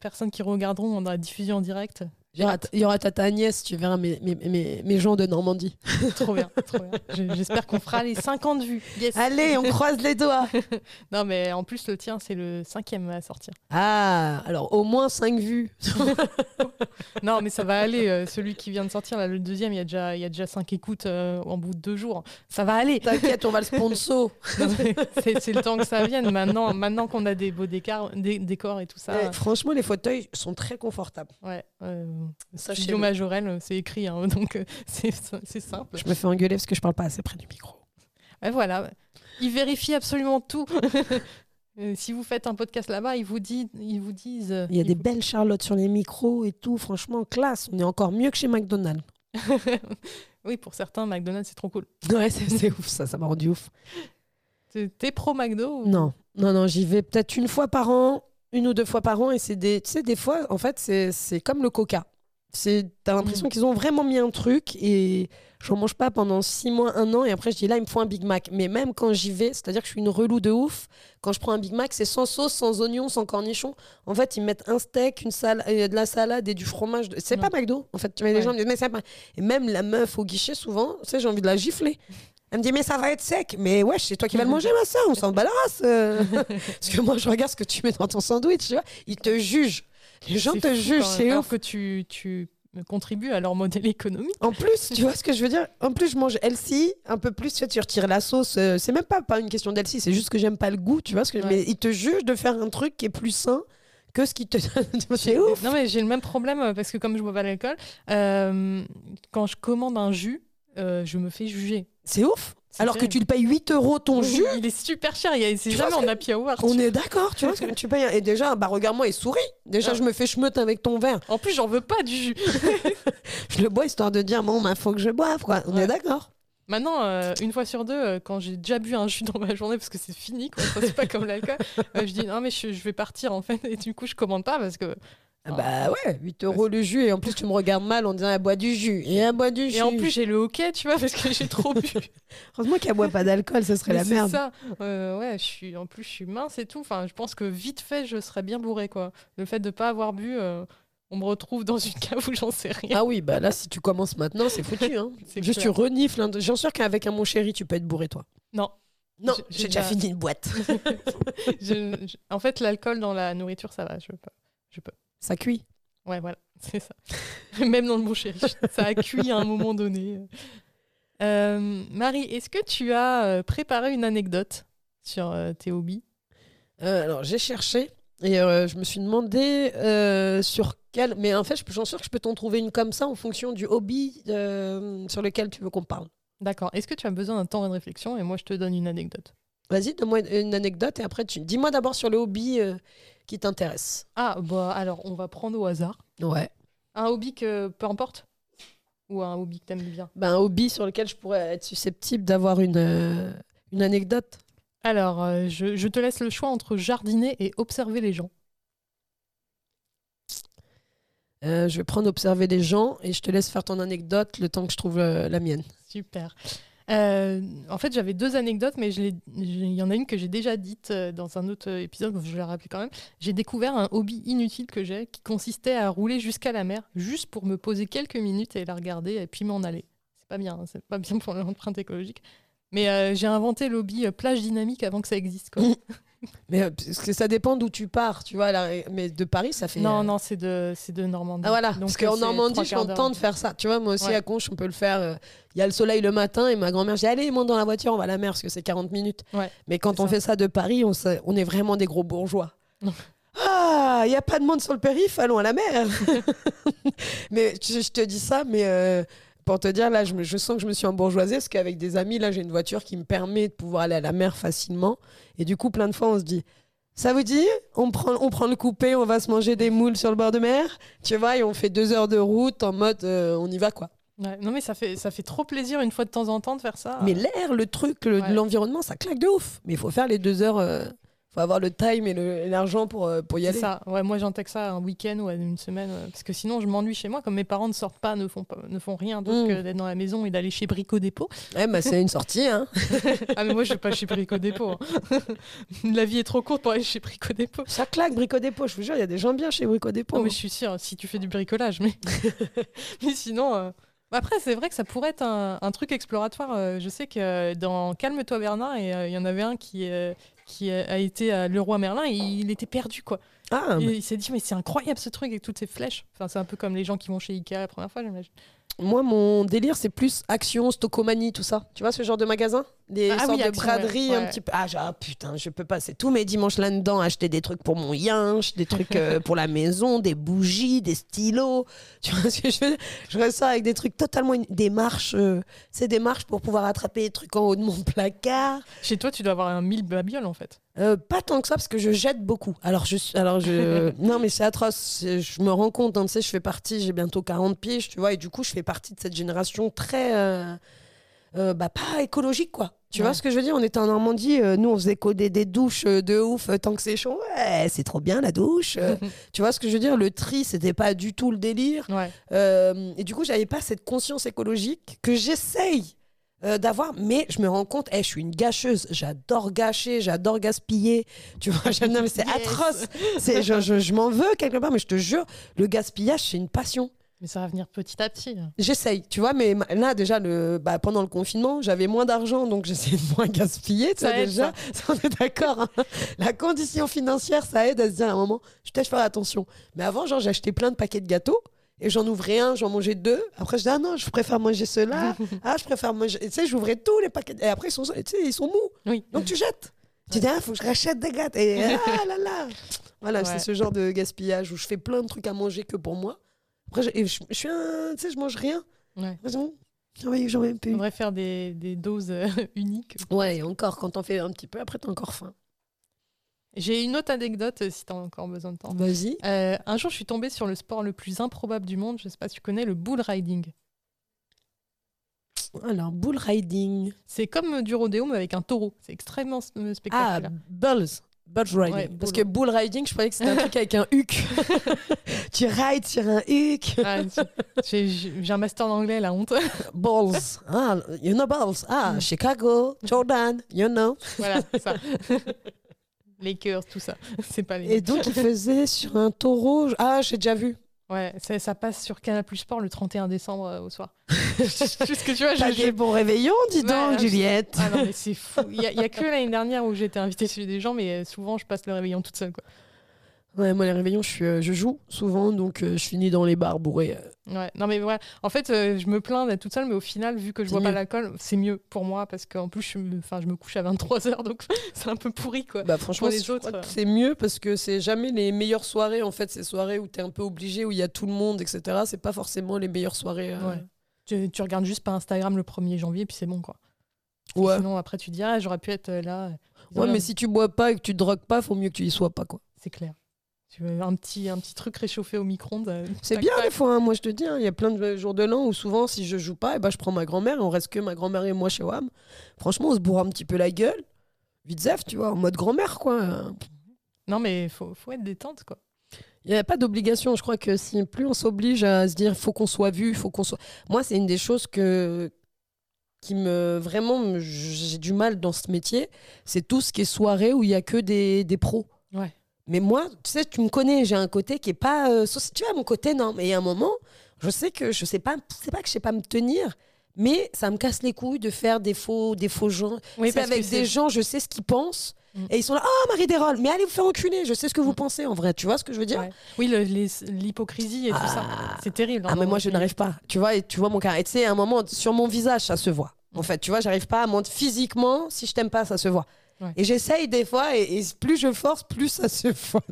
personnes qui regarderont dans la diffusion en direct. Il y aura, il y aura Tata Agnès, tu verras mes, mes, mes, mes gens de Normandie. [LAUGHS] Trop bien, trop bien. Je- J'espère qu'on fera les 50 vues. Yes. Allez, on croise les doigts. [LAUGHS] Non, mais en plus, le tien, c'est le cinquième à sortir. Ah, alors au moins 5 vues. [LAUGHS] Non, mais ça va aller. euh, celui qui vient de sortir, là, le deuxième, il y a déjà, il y a déjà 5 écoutes euh, en bout de deux jours. Ça va aller. T'inquiète, on va le sponsor. C'est le temps que ça vienne. Maintenant, maintenant qu'on a des beaux décors, des, décors et tout ça. Eh, franchement, les fauteuils sont très confortables. Ouais. Euh. Studio Majorel, euh, c'est écrit, hein, [LAUGHS] donc euh, c'est simple. Je me fais engueuler parce que je parle pas assez près du micro. Voilà. Ils vérifient absolument tout. [LAUGHS] Euh, si vous faites un podcast là-bas, ils vous, disent, ils vous disent. euh, Il y a des vous- belles charlottes sur les micros et tout. Franchement, classe. On est encore mieux que chez McDonald's. [LAUGHS] oui, pour certains, McDonald's, c'est trop cool. Ouais, c'est ouf, ça. Ça m'a rendu ouf. T'es pro McDo ou- Non, non, non, j'y vais peut-être une fois par an, une ou deux fois par an, et c'est des, tu sais, des fois, en fait, c'est c'est comme le Coca. C'est, t'as l'impression Mm. qu'ils ont vraiment mis un truc et j'en mange pas pendant six mois, un an, et après je dis là, il me faut un Big Mac. Mais même quand j'y vais, c'est-à-dire que je suis une relou de ouf. Quand je prends un Big Mac, c'est sans sauce, sans oignon, sans cornichon. En fait, ils mettent un steak, une salade, de la salade et du fromage. C'est Non. pas McDo. En fait, tu vois, les Ouais. gens me disent mais c'est pas. Et même la meuf au guichet, souvent, tu sais, j'ai envie de la gifler. Elle me dit, mais ça va être sec. Mais ouais, c'est toi qui vas le [LAUGHS] manger, ma soeur. On s'en bat la race. euh. [LAUGHS] Parce que moi, je regarde ce que tu mets dans ton sandwich. Tu vois. Ils te jugent. Les gens te jugent. même, C'est ouf. que tu, tu contribues à leur modèle [LAUGHS] économique. En plus, tu vois ce que je veux dire? En plus, je mange healthy, un peu plus. Tu, retires la sauce. euh, C'est même pas, pas une question d'healthy. C'est juste que j'aime pas le goût. Tu vois ce que Ouais. Mais ils te jugent de faire un truc qui est plus sain que ce qu'ils te [LAUGHS] C'est ouf. Non, mais j'ai le même problème euh, parce que comme je bois pas d'alcool, euh, quand je commande un jus, euh, je me fais juger. C'est ouf. Alors que tu le payes 8 euros ton jus. Il est super cher. il C'est jamais en happy hour. On est d'accord, tu vois ce que tu payes. Et déjà, bah regarde-moi et souris. Déjà, Ah. je me fais schmeute avec ton verre. En plus, j'en veux pas du jus. [LAUGHS] Je le bois histoire de dire, bon, bah, faut que je boive, quoi. On Ouais. est d'accord Maintenant, euh, une fois sur deux, euh, quand j'ai déjà bu un jus dans ma journée parce que c'est fini, quoi, [LAUGHS] c'est pas comme l'alcool, euh, je dis non mais je, je vais partir en fait et du coup je commande pas parce que Ah Bah ouais, 8 euros le jus. Et en plus, tu me regardes mal en disant, elle boit du jus. Et elle boit du jus. et en plus j'ai le hockey, tu vois, parce que j'ai trop bu. [LAUGHS] Heureusement qu'elle boit pas d'alcool, ce serait Mais la c'est merde. ça. Euh, ouais, je suis en plus je suis mince et tout. Enfin, je pense que vite fait je serais bien bourré quoi. Le fait de pas avoir bu, euh, on me retrouve dans une cave où j'en sais rien. Ah oui, bah là, si tu commences maintenant, c'est foutu. Hein. [LAUGHS] C'est Juste, tu renifles. J'en suis sûr qu'avec un mon chéri, tu peux être bourré, toi. Non. Non, J'ai- déjà déjà- fini une boîte. [LAUGHS] Je- je- en fait, l'alcool dans la nourriture, ça va. Je peux. Je peux. Ça cuit. Ouais, voilà, [LAUGHS] c'est ça. Même dans le bon chéri, ça a cuit à un moment donné. Euh, Marie, est-ce que tu as euh, préparé une anecdote sur euh, tes hobbies? Euh, alors, j'ai cherché et euh, je me suis demandé euh, sur quel. Mais en fait, je- j'en suis sûr que je peux t'en trouver une comme ça en fonction du hobby euh, sur lequel tu veux qu'on parle. D'accord. Est-ce que tu as besoin d'un temps de réflexion? Et moi je te donne une anecdote Vas-y, donne-moi une anecdote et après, tu... dis-moi d'abord sur le hobby euh, qui t'intéresse. Ah, bah alors on va prendre au hasard. Ouais. Un hobby que peu importe? Ou un hobby que t'aimes bien? Ben, un hobby sur lequel je pourrais être susceptible d'avoir une, euh, une anecdote. Alors, euh, je, je te laisse le choix entre jardiner et observer les gens. Euh, je vais prendre observer les gens et je te laisse faire ton anecdote le temps que je trouve la mienne. Super. Euh, en fait, j'avais deux anecdotes, mais il y en a une que j'ai déjà dite euh, dans un autre épisode, je la rappeler quand même. J'ai découvert un hobby inutile que j'ai qui consistait à rouler jusqu'à la mer, juste pour me poser quelques minutes et la regarder et puis m'en aller. C'est pas bien, hein, c'est pas bien pour l'empreinte écologique. Mais euh, j'ai inventé le hobby euh, plage dynamique avant que ça existe. quoi. [LAUGHS] Mais euh, parce que ça dépend d'où tu pars, tu vois. là, mais de Paris, ça fait. non, euh, non, c'est de, c'est de Normandie. Ah voilà, Donc, parce qu'en Normandie, je t'entends de faire ça. Tu vois, moi aussi Ouais. à Conche, on peut le faire. euh, Il y a le soleil le matin et ma grand-mère dit Allez, monte dans la voiture, on va à la mer parce que c'est 40 minutes. Ouais, Mais quand on ça. fait ça de Paris, on, est vraiment des gros bourgeois. [LAUGHS] Ah, il n'y a pas de monde sur le périph', allons à la mer. [LAUGHS] [LAUGHS] mais je, je te dis ça, mais euh, pour te dire, là, je, me- je sens que je me suis embourgeoisée parce qu'avec des amis, là, j'ai une voiture qui me permet de pouvoir aller à la mer facilement. Et du coup, plein de fois, on se dit ça vous dit on prend, on prend le coupé, on va se manger des moules sur le bord de mer, tu vois, et on fait deux heures de route en mode euh, on y va quoi. Ouais, Non, mais ça fait, ça fait trop plaisir une fois de temps en temps de faire ça. Mais l'air, le truc, le- Ouais. l'environnement, ça claque de ouf. Mais il faut faire les deux heures. euh, faut avoir le time et l'argent pour, euh, pour y aller. ça. Ouais, moi, j'intègre ça un week-end ou une semaine. euh, Parce que sinon, je m'ennuie chez moi. Comme mes parents ne sortent pas, ne font, pas, ne font rien d'autre Mm. que d'être dans la maison et d'aller chez Brico Dépôt. Ouais, bah, c'est une sortie. Hein. [LAUGHS] ah, mais moi, je vais pas chez Brico Dépôt. hein. [LAUGHS] la vie est trop courte pour aller chez Brico Dépôt. Ça claque, Brico Dépôt. Je vous jure, il y a des gens bien chez Brico Dépôt. Non, mais je suis sûre, si tu fais du bricolage. Mais, [LAUGHS] mais sinon. euh, bah Après, c'est vrai que ça pourrait être un, un truc exploratoire. Je sais que dans Calme-toi Bernard, il y en avait un qui, qui a été à Leroy Merlin et il était perdu, quoi. Ah, Et il s'est dit, mais c'est incroyable ce truc avec toutes ces flèches. Enfin, c'est un peu comme les gens qui vont chez Ikea la première fois, j'imagine. Moi, mon délire, c'est plus action, stockomanie, tout ça. Tu vois ce genre de magasin? Des Ah sortes oui, de Action, braderies ouais. un petit peu. Ah, ah, putain, je peux passer tous mes dimanches là-dedans, acheter des trucs pour mon yinche, des trucs euh, pour la maison, des bougies, des stylos. Tu vois ce que je dire? Je ressors avec des trucs totalement. Des marches. euh, c'est des marches pour pouvoir attraper les trucs en haut de mon placard. Chez toi, tu dois avoir un mille babioles, en fait. Euh, pas tant que ça parce que je jette beaucoup. Alors je suis, alors je, [LAUGHS] non mais c'est atroce. Je me rends compte, hein, tu sais, je fais partie, j'ai bientôt 40 piges, tu vois, et du coup je fais partie de cette génération très, euh, euh, bah pas écologique quoi. Tu Ouais. vois ce que je veux dire? On était en Normandie, nous on faisait coder des douches de ouf tant que c'est chaud. Ouais, c'est trop bien la douche. [LAUGHS] tu vois ce que je veux dire? Le tri, c'était pas du tout le délire. Ouais. Et du coup, j'avais pas cette conscience écologique que j'essaye euh, d'avoir, mais je me rends compte, eh, je suis une gâcheuse, j'adore gâcher, j'adore gaspiller, tu vois, [LAUGHS] non, mais c'est Yes. atroce, c'est, je, je, je m'en veux quelque part, mais je te jure, le gaspillage, c'est une passion. Mais ça va venir petit à petit. J'essaye, tu vois, mais ma- là, déjà, le, bah, pendant le confinement, j'avais moins d'argent, donc j'essayais de moins gaspiller, ça, Ça aide, déjà, ça, [LAUGHS] on est d'accord. hein. La condition financière, ça aide à se dire à un moment, je vais peut-être faire attention. Mais avant, genre, j'achetais plein de paquets de gâteaux, et j'en ouvrais un, j'en mangeais deux. Après, je dis, ah non, je préfère manger ceux-là. [LAUGHS] ah, je préfère manger. Tu sais, j'ouvrais tous les paquets. Et après, ils sont, ils sont mous. Oui. Donc, tu jettes. Tu dis, ah, faut que je rachète des gâteaux. Et [LAUGHS] ah là là. Voilà, Ouais. c'est ce genre de gaspillage où je fais plein de trucs à manger que pour moi. Après, je, je, je suis un. Tu sais, je mange rien. Ouais. J'en ai- J'en ai peu. On devrait faire des, des doses euh, [LAUGHS] uniques. Ouais, et encore, quand t'en fais un petit peu, après, t'as encore faim. J'ai une autre anecdote, euh, si t'as encore besoin de temps. Vas-y. Euh, un jour, je suis tombée sur le sport le plus improbable du monde. Je sais pas si tu connais le bull riding. Alors, bull riding. C'est comme du rodéo, mais avec un taureau. C'est extrêmement euh, Ah, spectaculaire. bulls. Bull riding. Ouais, Parce bull. que bull riding, je croyais que c'était un [LAUGHS] truc avec un huc. [LAUGHS] tu rides sur un huc. Ah, j'ai- un master d'anglais, la honte. [LAUGHS] Balls. Ah, you know balls. Ah, Mm. Chicago, Jordan, you know. voilà, ça. Lakers, tout ça. [LAUGHS] C'est pas les. Et donc, il faisait sur un taureau. Ah, j'ai déjà vu. Ouais, ça, ça passe sur Canal Plus Sport le 31 décembre euh, au soir. [LAUGHS] Juste que tu vois, je, des bons réveillons, dis donc, Juliette. Ah non, mais c'est fou. Il y, a- a [LAUGHS] que l'année dernière où j'ai été invitée chez des gens, mais souvent je passe le réveillon toute seule. Quoi. Ouais, moi, les réveillons, je, suis, euh, je joue souvent, donc euh, je finis dans les bars bourrés. euh. Ouais, non mais voilà. En fait, euh, je me plains d'être toute seule, mais au final, vu que je C'est bois pas mieux. l'alcool, c'est mieux pour moi parce qu'en plus, je me, enfin, je me couche à 23h, donc [LAUGHS] c'est un peu pourri quoi. Bah, franchement, les je autres, crois que c'est mieux parce que c'est jamais les meilleures soirées, en fait, ces soirées où t'es un peu obligé, où il y a tout le monde, etc. C'est pas forcément les meilleures soirées. euh. Ouais. Tu, tu regardes juste pas Instagram le 1er janvier, puis c'est bon quoi. Ouais. Sinon, après, tu dis, ah, j'aurais pu être euh, là. Ouais, mais si tu bois pas et que tu te drogues pas, faut mieux que tu y sois pas, quoi. C'est clair. Tu veux un petit, un petit truc réchauffé au micro-ondes. euh, C'est bien des fois, hein, moi je te dis, hein, il y a plein de jours de l'an où souvent si je joue pas, et ben, je prends ma grand-mère et on reste que ma grand-mère et moi chez WAM. Franchement, on se bourre un petit peu la gueule, vite zef, tu vois, en mode grand-mère quoi. Non, mais faut, faut être détente quoi. Il n'y a pas d'obligation, je crois que si plus on s'oblige à se dire faut qu'on soit vu, faut qu'on soit... Moi c'est une des choses que qui me vraiment me- j'ai du mal dans ce métier, c'est tout ce qui est soirée où il y a que des, des pros. Ouais. Mais moi, tu sais, tu me connais, j'ai un côté qui est pas. euh, tu vois, mon côté, non. Mais il y a un moment, je sais que je sais pas, c'est pas que je sais pas me tenir, mais ça me casse les couilles de faire des faux, des faux gens. Oui, c'est avec des gens, je sais ce qu'ils pensent. Mm. Et ils sont là, oh Marie Desrolles, mais allez vous faire enculer, je sais ce que vous Mm. pensez en vrai, tu vois ce que je veux dire? Ouais. Oui, le- l'hypocrisie et tout ça. Ah. C'est terrible. Ah, hein, mais moi je n'arrive pas, tu vois, et tu vois mon caractère. Tu sais, à un moment, sur mon visage, ça se voit. En fait, tu vois, j'arrive pas à montrer physiquement, si je t'aime pas, ça se voit. Ouais. Et j'essaye des fois, et, et plus je force, plus ça se [LAUGHS] voit.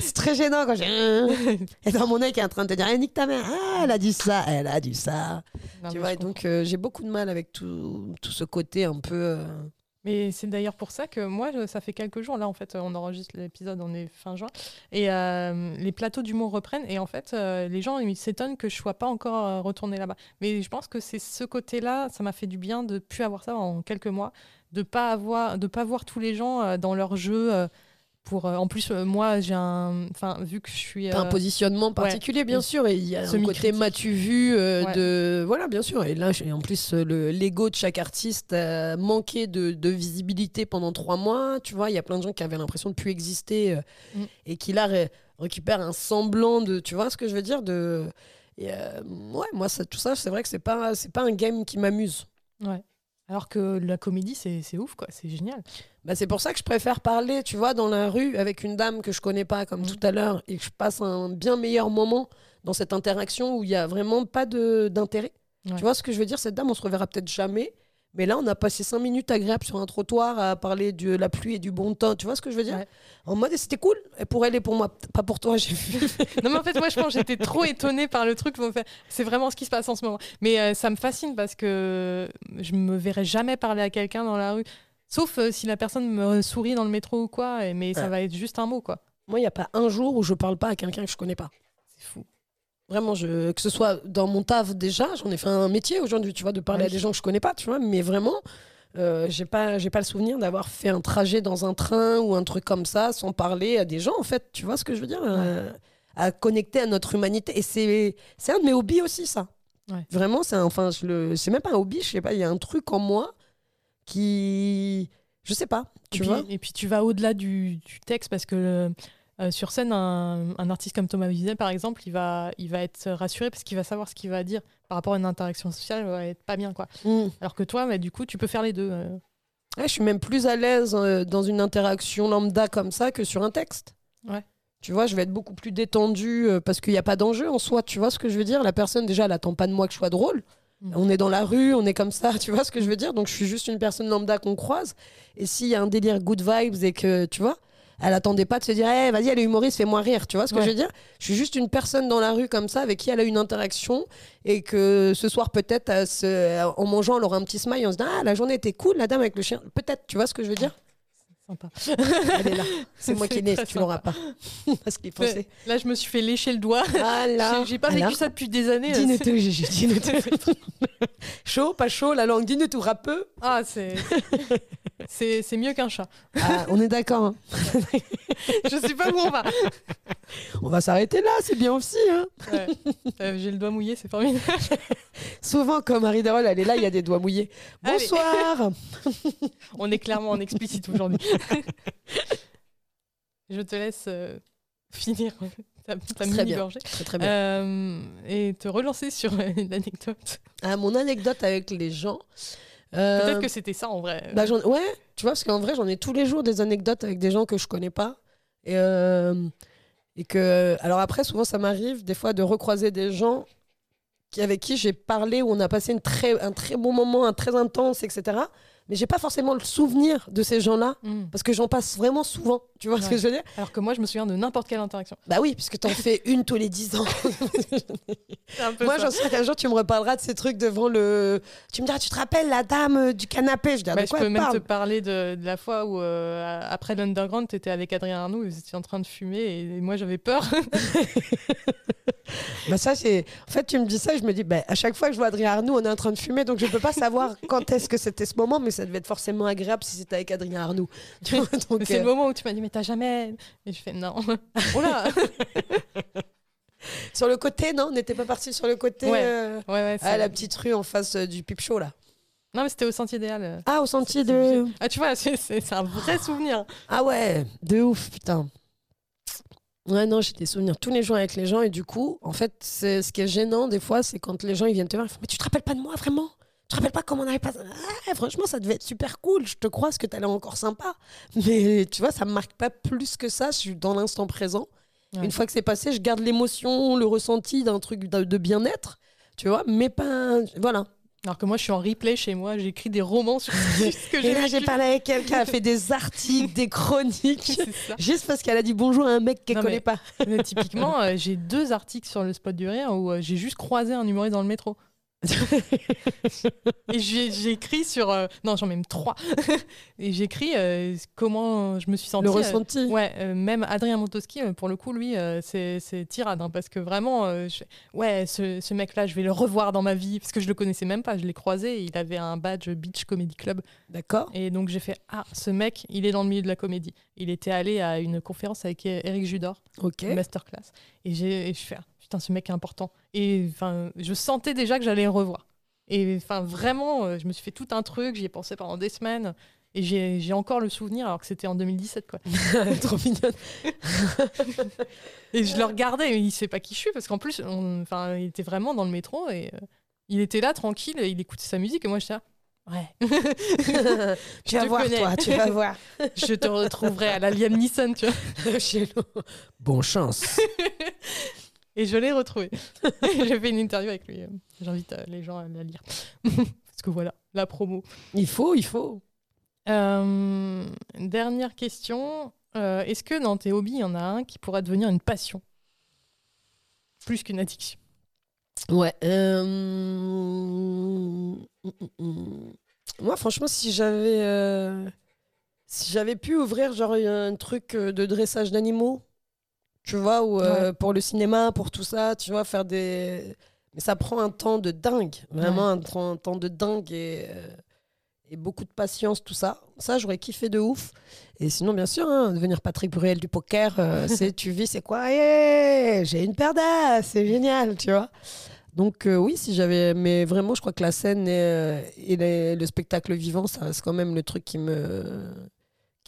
C'est très gênant quand j'ai. [LAUGHS] Et dans mon œil qui est en train de te dire, Eh, nique ta mère, ah, elle a dit ça, elle a dit ça. Non, tu vois, et donc euh, j'ai beaucoup de mal avec tout, tout ce côté un peu. euh, Mais c'est d'ailleurs pour ça que moi, ça fait quelques jours, là, en fait, on enregistre l'épisode, on est fin juin, et euh, les plateaux d'humour reprennent, et en fait, euh, les gens, ils s'étonnent que je sois pas encore retournée là-bas. Mais je pense que c'est ce côté-là, ça m'a fait du bien de plus avoir ça en quelques mois, de pas avoir, de pas voir tous les gens euh, dans leur jeu. euh, pour, euh, en plus, moi, j'ai un, enfin, vu que je suis, un positionnement particulier, bien sûr, et il y a un côté m'as-tu vu euh, Ouais. de. Voilà, bien sûr. Et là, en plus, le l'ego de chaque artiste a manqué de, de visibilité pendant trois mois. Tu vois, il y a plein de gens qui avaient l'impression de plus exister euh, Mm. et qui là ré- récupèrent un semblant de. Tu vois ce que je veux dire de... Et, euh, Ouais, moi, ça, tout ça, c'est vrai que c'est pas, c'est pas un game qui m'amuse. ouais. Alors que la comédie, c'est c'est ouf, quoi, c'est génial. Bah, c'est pour ça que je préfère parler, tu vois, dans la rue avec une dame que je connais pas, comme Mm. tout à l'heure, et que je passe un bien meilleur moment dans cette interaction où il y a vraiment pas de- d'intérêt. Ouais. Tu vois ce que je veux dire? Cette dame, on se reverra peut-être jamais. Mais là, on a passé cinq minutes agréables sur un trottoir à parler de la pluie et du bon temps. Tu vois ce que je veux dire Ouais. En mode, c'était cool. Et pour elle et pour moi, pas pour toi, j'ai vu. [LAUGHS] Non, mais en fait, moi, je pense que j'étais trop étonnée par le truc. C'est vraiment ce qui se passe en ce moment. Mais euh, ça me fascine parce que je me verrais jamais parler à quelqu'un dans la rue. Sauf euh, si la personne me sourit dans le métro ou quoi. et- Mais ça va être juste un mot, quoi. moi, il n'y a pas un jour où je parle pas à quelqu'un que je connais pas. C'est fou. Vraiment, je, que ce soit dans mon taf déjà, j'en ai fait un métier aujourd'hui, tu vois, de parler Oui. à des gens que je connais pas, tu vois, mais vraiment, euh, j'ai pas, j'ai pas le souvenir d'avoir fait un trajet dans un train ou un truc comme ça sans parler à des gens, en fait, tu vois ce que je veux dire euh, À connecter à notre humanité. Et c'est, c'est un de mes hobbies aussi, ça. Ouais. Vraiment, c'est enfin, je le, c'est même pas un hobby, je sais pas, il y a un truc en moi qui, je sais pas, Et tu puis, vois et puis tu vas au-delà du, du texte parce que euh, sur scène, un, un artiste comme Thomas Vizet, par exemple, il va, il va être rassuré parce qu'il va savoir ce qu'il va dire par rapport à une interaction sociale, il va être pas bien, quoi. Mm. Alors que toi, bah, du coup, tu peux faire les deux. euh. Ouais, je suis même plus à l'aise euh, dans une interaction lambda comme ça que sur un texte. Ouais. Tu vois, je vais être beaucoup plus détendue parce qu'il n'y a pas d'enjeu en soi. Tu vois ce que je veux dire? La personne, déjà, elle attend pas de moi que je sois drôle. Mhm. On est dans la rue, on est comme ça. Tu vois ce que je veux dire? Donc, je suis juste une personne lambda qu'on croise. Et s'il y a un délire good vibes et que, tu vois, elle attendait pas de se dire, Eh, vas-y, elle est humoriste, fais-moi rire. Tu vois ce que Ouais. je veux dire? Je suis juste une personne dans la rue comme ça avec qui elle a une interaction et que ce soir, peut-être, en mangeant, elle aura un petit smile et on se dit, ah, la journée était cool, la dame avec le chien. Peut-être, tu vois ce que je veux dire? Sympa. Elle est là. [LAUGHS] C'est moi qui très tu l'auras pas. [LAUGHS] Parce qu'il pensait. Là, je me suis fait lécher le doigt. Ah là. [LAUGHS] J'ai- pas vécu ça depuis des années. Dis-nous c'est- tout, Gigi, dis-nous tout. chaud, pas chaud, la langue, dis-nous tout, rappeux. Ah, c'est. C'est mieux qu'un chat. Ah, on est d'accord. hein. Je sais pas où on va. On va s'arrêter là, c'est bien aussi. hein. Ouais. Euh, J'ai le doigt mouillé, c'est formidable. Souvent, comme Marie Derol, elle est là, il y a des doigts mouillés. Allez. Bonsoir. On est clairement en explicite aujourd'hui. [LAUGHS] Je te laisse euh, finir [LAUGHS] ta, ta Très bien. Très, très bien. Euh, et te relancer sur euh, l'anecdote. Ah, mon anecdote avec les gens. euh, Peut-être que c'était ça en vrai. bah, ouais, tu vois, parce qu'en vrai, j'en ai tous les jours des anecdotes avec des gens que je connais pas. Et, euh, et que, alors après, souvent, ça m'arrive des fois de recroiser des gens avec qui j'ai parlé, où on a passé une très, un très bon moment, un très intense, etc. Mais j'ai pas forcément le souvenir de ces gens-là Mm. parce que j'en passe vraiment souvent. Tu vois ce que je veux dire? Alors que moi, je me souviens de n'importe quelle interaction. Bah oui, puisque t'en fais [LAUGHS] une tous les 10 ans. C'est un peu Moi, j'en sais qu'un jour, tu me reparleras de ces trucs devant le. Tu me diras, tu te rappelles la dame euh, du canapé? Je dirais, Bah, de je quoi peux elle même parle? te parler de, de la fois où, euh, après l'Underground, tu étais avec Adrien Arnaud, vous étiez en train de fumer et moi j'avais peur. [LAUGHS] [LAUGHS] Bah ça c'est en fait tu me dis ça je me dis bah, à chaque fois que je vois Adrien Arnoux on est en train de fumer donc je peux pas savoir quand est-ce que c'était ce moment mais ça devait être forcément agréable si c'était avec Adrien Arnoux [LAUGHS] c'est euh, le moment où tu m'as dit, mais t'as jamais. Et je fais, non. [LAUGHS] [LAUGHS] sur le côté non on n'était pas parti sur le côté Ouais. euh, Ouais, ouais. à la petite rue en face euh, du pipe show là Non, mais c'était au Sentier idéal. euh. ah au sentier de Ah, tu vois, c'est un vrai souvenir. ah ouais de ouf putain Ouais, non, j'ai des souvenirs tous les jours avec les gens et du coup, en fait, ce qui est gênant des fois, c'est quand les gens ils viennent te voir, ils font Mais tu te rappelles pas de moi vraiment? Te rappelles pas comment on avait pas. Ah, franchement, ça devait être super cool, je te crois, parce que t'as l'air encore sympa. Mais tu vois, ça me marque pas plus que ça, je suis dans l'instant présent. Ouais. Une fois que c'est passé, je garde l'émotion, le ressenti d'un truc de, bien-être, tu vois, mais pas. Voilà. Alors que moi, je suis en replay chez moi, j'écris des romans sur [LAUGHS] ce que Et j'ai là, j'ai parlé avec quelqu'un, elle a fait des articles, des chroniques. [LAUGHS] Juste parce qu'elle a dit bonjour à un mec qu'elle connaît mais- pas. Mais typiquement, euh, j'ai deux articles sur le spot du rire où euh, j'ai juste croisé un humoriste dans le métro. Et écrit sur. euh, non, j'en ai même trois. [LAUGHS] et j'ai écrit euh, comment je me suis sentie. Le euh, ressenti. Ouais, euh, même Adrien Montoschi, euh, pour le coup, lui, c'est tirade. hein, parce que vraiment, je- ouais, ce, ce mec-là, je vais le revoir dans ma vie. Parce que je le connaissais même pas, je l'ai croisé. Il avait un badge Beach Comedy Club. D'accord. Et donc j'ai fait Ah, ce mec, il est dans le milieu de la comédie. Il était allé à une conférence avec Eric Judor, Ok. une masterclass. Et, et je fais Ah, Putain, ce mec est important. Et enfin, je sentais déjà que j'allais le revoir. Et enfin, vraiment, euh, je me suis fait tout un truc, j'y ai pensé pendant des semaines. Et j'ai, encore le souvenir, alors que c'était en 2017, quoi. [LAUGHS] Trop mignonne. Et je le regardais, et il sait pas qui je suis, parce qu'en plus, enfin, il était vraiment dans le métro, et euh, il était là, tranquille, et il écoutait sa musique, et moi, j'étais là. Ouais, [LAUGHS] tu vas voir, connais. toi, tu vas voir. [LAUGHS] je te retrouverai à la Liam Neeson, tu vois. Chez nous. Bon chance. Et je l'ai retrouvé. [LAUGHS] J'ai fait une interview avec lui. J'invite euh, les gens à la lire. [LAUGHS] Parce que voilà, la promo. Il faut, il faut. Euh, dernière question. Euh, Est-ce que dans tes hobbies, il y en a un qui pourrait devenir une passion? Plus qu'une addiction. Ouais. euh. Moi, franchement, si j'avais si j'avais pu ouvrir genre un truc de dressage d'animaux, tu vois, ou euh, pour le cinéma, pour tout ça, tu vois, faire des. Mais ça prend un temps de dingue, vraiment un, temps- un temps de dingue et, euh, et beaucoup de patience, tout ça. Ça, j'aurais kiffé de ouf. Et sinon, bien sûr, hein, devenir Patrick Bruel du poker, euh, [LAUGHS] c'est tu vis, c'est quoi? Yeah, J'ai une paire d'as, c'est génial, tu vois. Donc euh, oui, si j'avais, mais vraiment, je crois que la scène et, et les- le spectacle vivant, ça reste quand même le truc qui me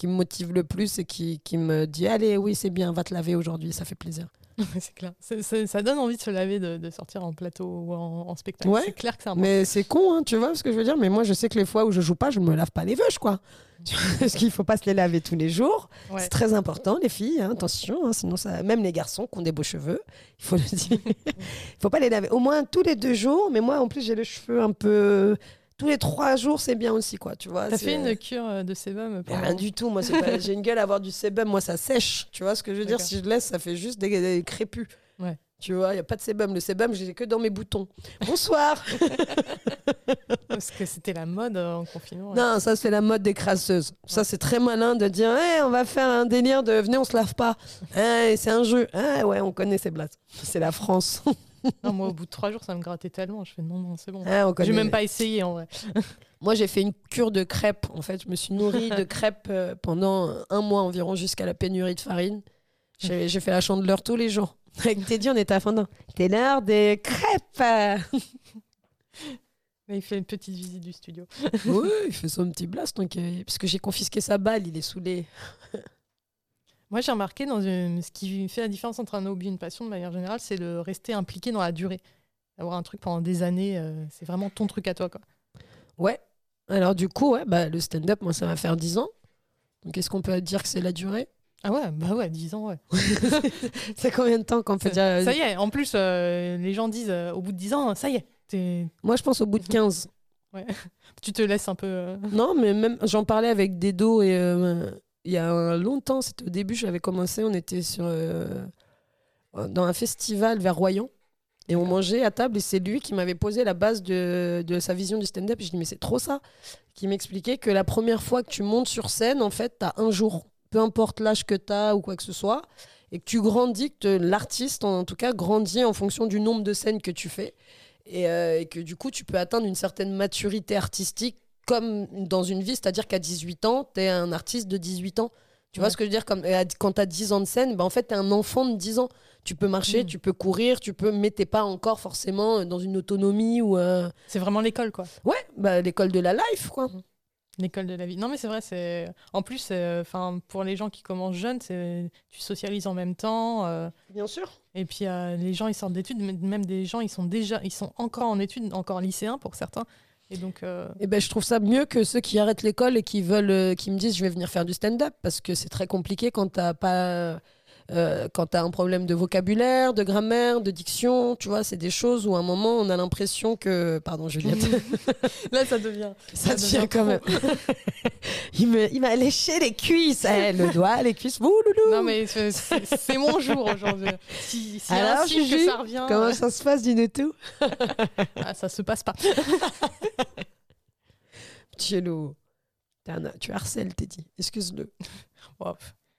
qui me motive le plus et qui, qui me dit allez, oui, c'est bien, va te laver aujourd'hui, ça fait plaisir. [LAUGHS] c'est clair. Ça donne envie de se laver, de, de sortir en plateau ou en, en spectacle. Ouais. C'est clair que c'est important. Mais c'est con, hein, tu vois ce que je veux dire. Mais moi, je sais que les fois où je joue pas, je me lave pas les veuches, quoi. [LAUGHS] Parce qu'il faut pas se les laver tous les jours. Ouais. C'est très important, les filles. hein, attention, hein, sinon ça. Même les garçons qui ont des beaux cheveux, [LAUGHS] il faut le dire. Il faut pas les laver. Au moins tous les deux jours. Mais moi, en plus, j'ai les cheveux un peu. Tous les trois jours, c'est bien aussi, quoi. Tu vois. T'as fait une cure euh, de sébum Rien du tout. Moi, c'est pas- j'ai une gueule à avoir du sébum. Moi, ça sèche. Tu vois ce que je veux dire. Si je laisse, ça fait juste des, des crépus. Ouais. Tu vois, il n'y a pas de sébum. Le sébum, j'ai que dans mes boutons. Bonsoir. [LAUGHS] Parce que c'était la mode euh, en confinement. ouais. Non, ça c'est la mode des crasseuses. Ça c'est très malin de dire Eh, on va faire un délire de venez on se lave pas. Eh, c'est un jeu. Ah ouais, on connaît ces blagues. C'est la France. [LAUGHS] Non, moi, au bout de trois jours, ça me grattait tellement. Je fais non, non, c'est bon. Ah, on J'ai même pas essayé en vrai. [LAUGHS] Moi j'ai fait une cure de crêpes. En fait, je me suis nourrie de [LAUGHS] crêpes euh, pendant un mois environ jusqu'à la pénurie de farine. J'ai j'ai fait la chandeleur tous les jours. [LAUGHS] Avec Teddy, on était à fond. T'es l'heure des crêpes. Il fait une petite visite du studio. oui, il fait son petit blast. Donc, euh, parce que j'ai confisqué sa balle, il est saoulé. Moi, j'ai remarqué dans une... ce qui fait la différence entre un hobby et une passion de manière générale, c'est de rester impliqué dans la durée. Avoir un truc pendant des années, euh, c'est vraiment ton truc à toi. Quoi. Ouais. Alors du coup, ouais, bah, le stand-up, moi, ça va faire 10 ans. Donc est-ce qu'on peut dire que c'est la durée? Ah ouais, bah ouais, 10 ans, ouais. [LAUGHS] C'est combien de temps qu'on peut dire euh, Ça y est, en plus, euh, les gens disent euh, au bout de 10 ans, ça y est, Moi, je pense au bout de 15. [LAUGHS] tu te laisses un peu. non, mais même, j'en parlais avec Dedo et il y a un longtemps, c'était au début, j'avais commencé, on était sur, euh, dans un festival vers Royan. Et on mangeait à table et c'est lui qui m'avait posé la base de, de sa vision du stand-up. Et je dis, mais c'est trop ça. Qui m'expliquait que la première fois que tu montes sur scène, en fait, tu as un jour. Peu importe l'âge que tu as ou quoi que ce soit. Et que tu grandis, que te- l'artiste, en tout cas, grandit en fonction du nombre de scènes que tu fais. Et, euh, et que du coup, tu peux atteindre une certaine maturité artistique comme dans une vie. C'est-à-dire qu'à 18 ans, tu es un artiste de 18 ans. Tu vois ce que je veux dire? Comme, Quand tu as 10 ans de scène, bah, en fait, tu es un enfant de 10 ans. Tu peux marcher, Mm. tu peux courir, tu peux, mais t'es pas encore forcément dans une autonomie ou euh, C'est vraiment l'école, quoi. ouais, bah, l'école de la life quoi. L'école de la vie. Non, mais c'est vrai, c'est. En plus, euh, enfin, pour les gens qui commencent jeunes, c'est tu socialises en même temps. euh, Bien sûr. Et puis euh, les gens ils sortent d'études, même des gens ils sont déjà, ils sont encore en études, encore lycéens pour certains. Et donc euh, Et ben je trouve ça mieux que ceux qui arrêtent l'école et qui veulent, euh, qui me disent je vais venir faire du stand-up parce que c'est très compliqué quand t'as pas Euh, quand tu as un problème de vocabulaire, de grammaire, de diction, tu vois, c'est des choses où à un moment on a l'impression que. Pardon, Juliette. [LAUGHS] Là, ça devient. Ça, devient, quand même. [LAUGHS] il me- il m'a léché les cuisses, eh, le doigt, les cuisses. Ouh, loulou. Non, mais c'est- mon jour aujourd'hui. Si, si Alors, que Juju, ça revient, Comment euh, ça se passe, dis-nous tout [LAUGHS] ah, ça se passe pas. Petit Tu harcèles, Teddy. Excuse-le. Wow.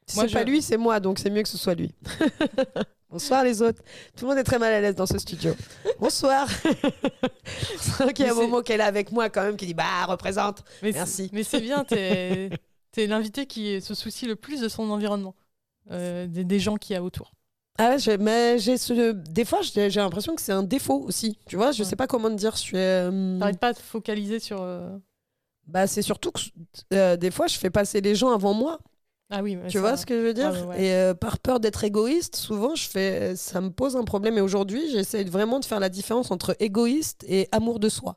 Si c'est pas je- lui, c'est moi, donc c'est mieux que ce soit lui. [LAUGHS] Bonsoir les autres. Tout le monde est très mal à l'aise dans ce studio. Bonsoir. [LAUGHS] Il y a un moment qu'elle est avec moi quand même qui dit bah représente. Mais Merci. c'est- Mais c'est bien, t'es [LAUGHS] es, l'invité qui se soucie le plus de son environnement, euh, des, des gens qu'il y a autour. Ah ouais, mais j'ai ce des fois j'ai j'ai l'impression que c'est un défaut aussi. Tu vois, je Ouais. sais pas comment te dire. Je suis. euh, T'arrêtes pas de focaliser sur. euh, Bah c'est surtout que euh, des fois je fais passer les gens avant moi. Ah oui, Tu vois ce que je veux dire ouais. Et euh, par peur d'être égoïste, souvent je fais, ça me pose un problème. Et aujourd'hui, j'essaie vraiment de faire la différence entre égoïste et amour de soi.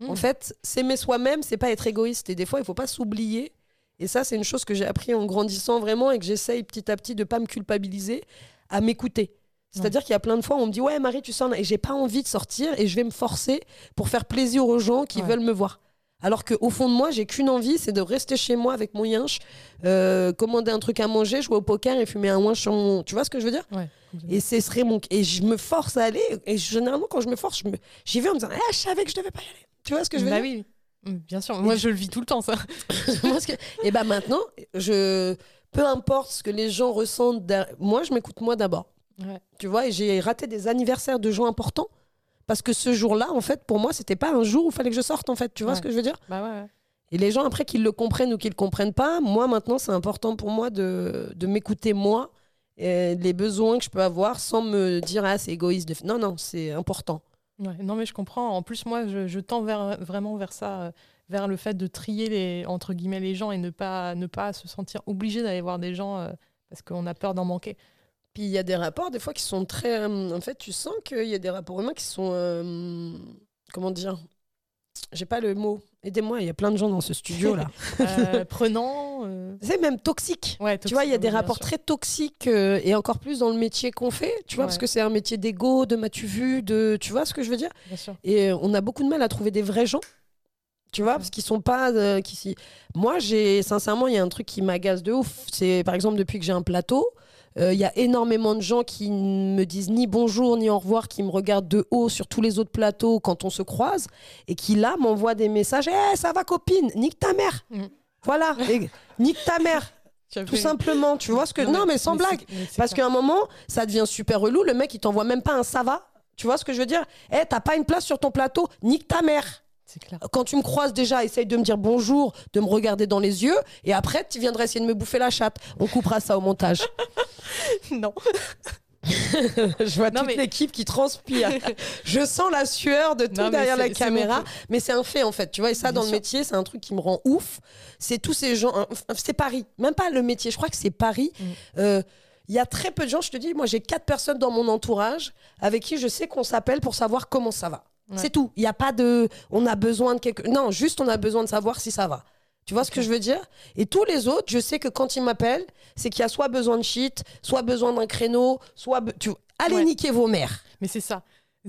Hmm. En fait, s'aimer soi-même, c'est pas être égoïste. Et des fois, il faut pas s'oublier. Et ça, c'est une chose que j'ai appris en grandissant vraiment et que j'essaye petit à petit de pas me culpabiliser, à m'écouter. C'est-à-dire qu'il y a plein de fois où on me dit ouais Marie tu sors et j'ai pas envie de sortir et je vais me forcer pour faire plaisir aux gens qui Ouais. veulent me voir. Alors qu'au fond de moi, j'ai qu'une envie, c'est de rester chez moi avec mon yinche, euh, commander un truc à manger, jouer au poker et fumer un ouin sur mon... Tu vois ce que je veux dire? Ouais. Et ce serait mon... Et je me force à aller. Et généralement, quand je me force, je me... j'y vais en me disant ah, je savais que je devais pas y aller. Tu vois ce que je veux bah dire? oui, oui. Mm, bien sûr. Moi, je le vis tout le temps, ça. [LAUGHS] Parce que- Et ben maintenant, je... peu importe ce que les gens ressentent, moi, je m'écoute moi d'abord. Ouais. Tu vois, et j'ai raté des anniversaires de gens importants parce que ce jour-là, en fait, pour moi, c'était pas un jour où il fallait que je sorte, en fait. Tu vois Ouais. ce que je veux dire? Bah ouais, ouais. Et les gens, après, qu'ils le comprennent ou qu'ils le comprennent pas, moi, maintenant, c'est important pour moi de, de m'écouter moi et les besoins que je peux avoir sans me dire, ah, c'est égoïste. De... Non, non, c'est important. Ouais, non, mais je comprends. En plus, moi, je, je tends vers, vraiment vers ça, euh, vers le fait de trier les, entre guillemets les gens et ne pas, ne pas se sentir obligé d'aller voir des gens euh, parce qu'on a peur d'en manquer. Puis il y a des rapports, des fois, qui sont très. euh, en fait, tu sens qu'il y a des rapports humains qui sont. euh, comment dire J'ai pas le mot. Aidez-moi, il y a plein de gens dans ce studio là. [LAUGHS] Euh, prenant. euh, c'est même toxique. Ouais, Tu vois, il y a toxique, des oui, bien rapports sûr. très toxiques euh, et encore plus dans le métier qu'on fait, tu vois, Ouais. parce que c'est un métier d'ego, de m'as-tu vu, de. Tu vois ce que je veux dire? Bien sûr. Et euh, on a beaucoup de mal à trouver des vrais gens. Tu vois, parce qu'ils sont pas. euh, qui, Moi, j'ai sincèrement, il y a un truc qui m'agace de ouf. C'est par exemple depuis que j'ai un plateau, euh, il y a énormément de gens qui ne me disent ni bonjour ni au revoir, qui me regardent de haut sur tous les autres plateaux quand on se croise, et qui là m'envoient des messages. Eh, ça va copine, nique ta mère. Mm. Voilà, et, [LAUGHS] nique ta mère, tout fait- simplement. Tu vois ce que Non, mais sans blague. mais Parce qu'à un moment, ça devient super relou. Le mec, il t'envoie même pas un ça va. Tu vois ce que je veux dire? Eh, t'as pas une place sur ton plateau, nique ta mère. Clair. Quand tu me croises déjà, essaye de me dire bonjour, de me regarder dans les yeux, et après, tu viendras essayer de me bouffer la chatte. On coupera ça au montage. [LAUGHS] non. [LAUGHS] je vois Non, toute mais- l'équipe qui transpire. [LAUGHS] je sens la sueur de tout Non, derrière la caméra. Mais c'est un fait, en fait. Tu vois, et ça, Bien dans le métier, c'est un truc qui me rend ouf. C'est tous ces gens. C'est Paris. Même pas le métier. Je crois que c'est Paris. Mm. Euh, il y a très peu de gens, je te dis, moi j'ai quatre personnes dans mon entourage avec qui je sais qu'on s'appelle pour savoir comment ça va. Ouais. C'est tout. Il n'y a pas de. On a besoin de quelque. Non, juste on a besoin de savoir si ça va. Tu vois ce que je veux dire? Et tous les autres, je sais que quand ils m'appellent, c'est qu'il y a soit besoin de shit, soit besoin d'un créneau, soit. be- Tu... Allez Ouais. niquer vos mères. Mais c'est ça.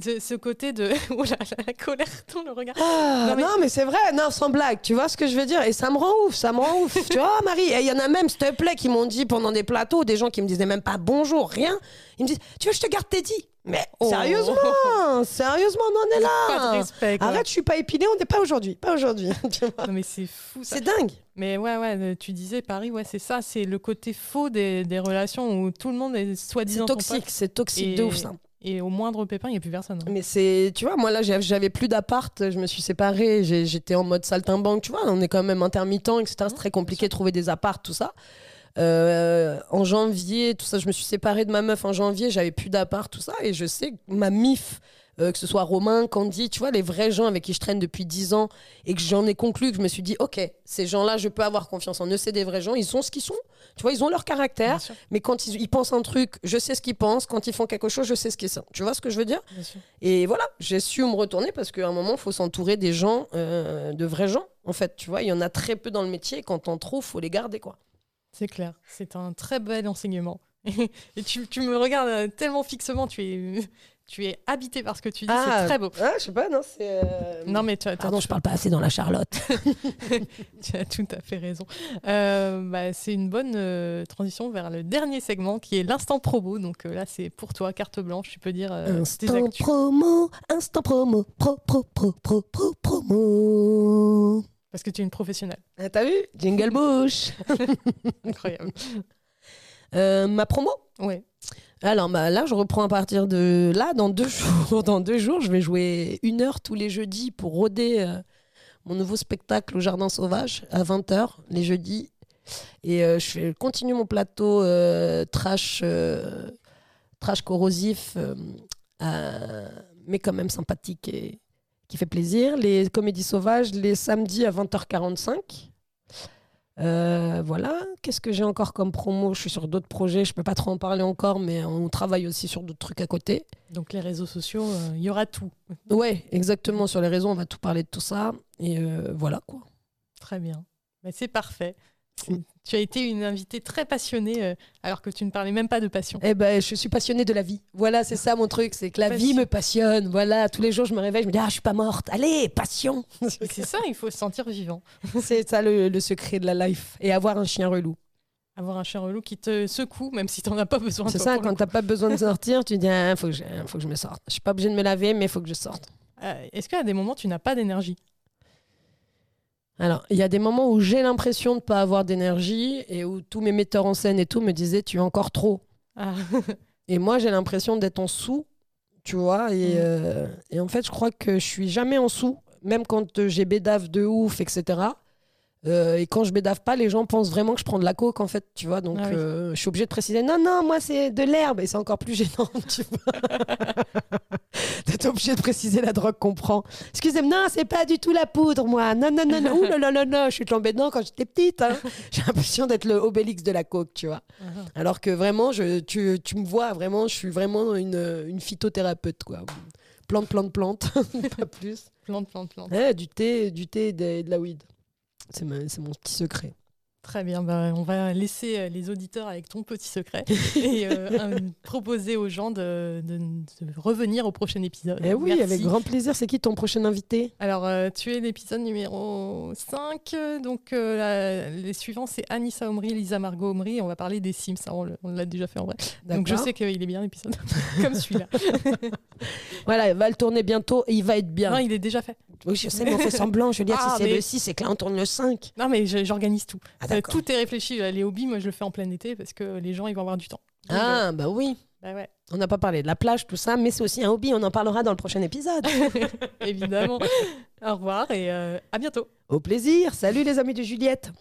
Ce, ce côté de. Oh là là, la colère dans le regard. Ah, Non, mais- Non, mais c'est vrai, non, sans blague, tu vois ce que je veux dire? Et ça me rend ouf, ça me rend ouf. tu vois, Marie, et il y en a même, s'il te plaît, qui m'ont dit pendant des plateaux, des gens qui me disaient même pas bonjour, rien. Ils me disent, tu veux que je te garde Teddy? Mais Oh. sérieusement, sérieusement, on en est là. Pas de respect. Arrête, je suis pas épilée, on n'est pas aujourd'hui, pas aujourd'hui. [LAUGHS] Non, mais c'est fou ça. c'est dingue. Mais ouais, ouais, euh, tu disais Paris, ouais, c'est ça, c'est le côté faux des, des relations où tout le monde est C'est soi-disant ton toxique, c'est toxique Et- de ouf ça. Et au moindre pépin, il n'y a plus personne. hein. Mais c'est, tu vois, moi là, j'avais plus d'appart, je me suis séparée, j'étais en mode saltimbanque, tu vois, on est quand même intermittent, etc. C'est très compliqué de trouver des apparts, tout ça. Euh, en janvier, tout ça, je me suis séparée de ma meuf en janvier, j'avais plus d'appart, tout ça, et je sais que ma mif, euh, que ce soit Romain, Candy, tu vois, les vrais gens avec qui je traîne depuis 10 ans, et que j'en ai conclu, que je me suis dit, ok, ces gens-là, je peux avoir confiance en eux, c'est des vrais gens, ils sont ce qu'ils sont, tu vois, ils ont leur caractère, mais quand ils, ils pensent un truc, je sais ce qu'ils pensent, quand ils font quelque chose, je sais ce qu'ils sont. Tu vois ce que je veux dire? Et voilà, j'ai su me retourner parce qu'à un moment, il faut s'entourer des gens, euh, de vrais gens. En fait, tu vois, il y en a très peu dans le métier. et Quand t'en trouves, faut les garder, quoi. C'est clair. C'est un très bel enseignement. [LAUGHS] Et tu, tu me regardes euh, tellement fixement, tu es, tu es habité par ce que tu dis, Ah, c'est très beau. Ah, je sais pas, non, c'est. euh, Non, mais tu as, Pardon, je parle pas assez dans la Charlotte. [LAUGHS] tu as tout à fait raison. Euh, bah, c'est une bonne euh, transition vers le dernier segment qui est l'instant promo. Donc euh, là, c'est pour toi, carte blanche, tu peux dire euh, tes instant actus. promo, instant promo, pro, pro, pro, pro, pro, promo. Parce que tu es une professionnelle. Ah, T'as vu? Jingle Bush. [LAUGHS] Incroyable. Euh, ma promo? Ouais. Alors bah, là, je reprends à partir de là, [LAUGHS] dans deux jours. Je vais jouer une heure tous les jeudis pour roder euh, mon nouveau spectacle au Jardin Sauvage à 20h les jeudis. Et euh, je continue mon plateau euh, trash, trash corrosif, mais quand même sympathique et qui fait plaisir. Les comédies sauvages, les samedis à 20h45. Euh, voilà, qu'est-ce que j'ai encore comme promo? Je suis sur d'autres projets, je peux pas trop en parler encore, mais on travaille aussi sur d'autres trucs à côté. Donc les réseaux sociaux, euh, il y aura tout. Ouais, exactement, sur les réseaux, on va tout parler de tout ça. Et euh, voilà quoi. Très bien. Bah, c'est parfait. Tu as été une invitée très passionnée euh, alors que tu ne parlais même pas de passion. Eh ben, je suis passionnée de la vie. Voilà, c'est ça mon truc, c'est que la Passion. vie me passionne. Voilà, tous les jours je me réveille, je me dis ah je suis pas morte. Allez, passion. C'est ça, il faut se sentir vivant. [LAUGHS] c'est ça le, le secret de la life. Et avoir un chien relou. Avoir un chien relou qui te secoue, même si tu n'en as pas besoin. C'est ça, quand t'as pas besoin de sortir, tu dis ah, faut que je, faut que je me sorte. Je suis pas obligée de me laver, mais il faut que je sorte. Euh, Est-ce qu'à des moments, tu n'as pas d'énergie? Alors, il y a des moments où j'ai l'impression de pas avoir d'énergie et où tous mes metteurs en scène et tout me disaient tu es encore trop. Ah, Et moi, j'ai l'impression d'être en sous, tu vois. Et, Mm. euh, et en fait, je crois que je suis jamais en sous, même quand euh, j'ai bédave de ouf, etc. Euh, et quand je bédave pas, les gens pensent vraiment que je prends de la coke, en fait, tu vois. Donc, Ah oui. euh, je suis obligée de préciser non, non, moi, c'est de l'herbe. Et c'est encore plus gênant, [LAUGHS] tu vois. [LAUGHS] D'être obligée de préciser la drogue qu'on prend. Excusez-moi, non, c'est pas du tout la poudre, moi. Non, non, non, non. Ouh là là là, je suis tombée dedans quand j'étais petite. hein. [LAUGHS] J'ai l'impression d'être le Obélix de la coke, tu vois. ah. Alors que vraiment, je, tu, tu me vois vraiment, je suis vraiment une, une phytothérapeute, quoi. Plante, plante, plante, pas plus. plante, plante, plante. Ouais, du thé, du thé et de, et de la weed. C'est mon petit secret. Très bien, bah, on va laisser euh, les auditeurs avec ton petit secret [LAUGHS] et euh, proposer aux gens de, de- de revenir au prochain épisode. Eh oui, Merci. avec grand plaisir. C'est qui ton prochain invité? Alors, euh, tu es l'épisode numéro 5. euh, Donc, euh, la- les suivants, c'est Anissa Omri, Lisa Margot Omri. Et on va parler des Sims. Ça, on l'a déjà fait en vrai. Donc, je sais qu'il est bien l'épisode, [LAUGHS] comme celui-là. [LAUGHS] Voilà, il va le tourner bientôt et il va être bien. Non, il est déjà fait. Oui, je sais, mais on fait semblant. Je veux dire, Ah, si c'est mais- le 6, c'est que là, on tourne le 5. Non, mais j'organise tout. Ah. Tout est réfléchi. Les hobbies, moi, je le fais en plein été parce que les gens, ils vont avoir du temps. Donc, euh, Ah, bah oui. bah ouais, On n'a pas parlé de la plage, tout ça, mais c'est aussi un hobby. On en parlera dans le prochain épisode. [LAUGHS] évidemment. Au revoir et euh, à bientôt. Au plaisir. Salut les amis de Juliette.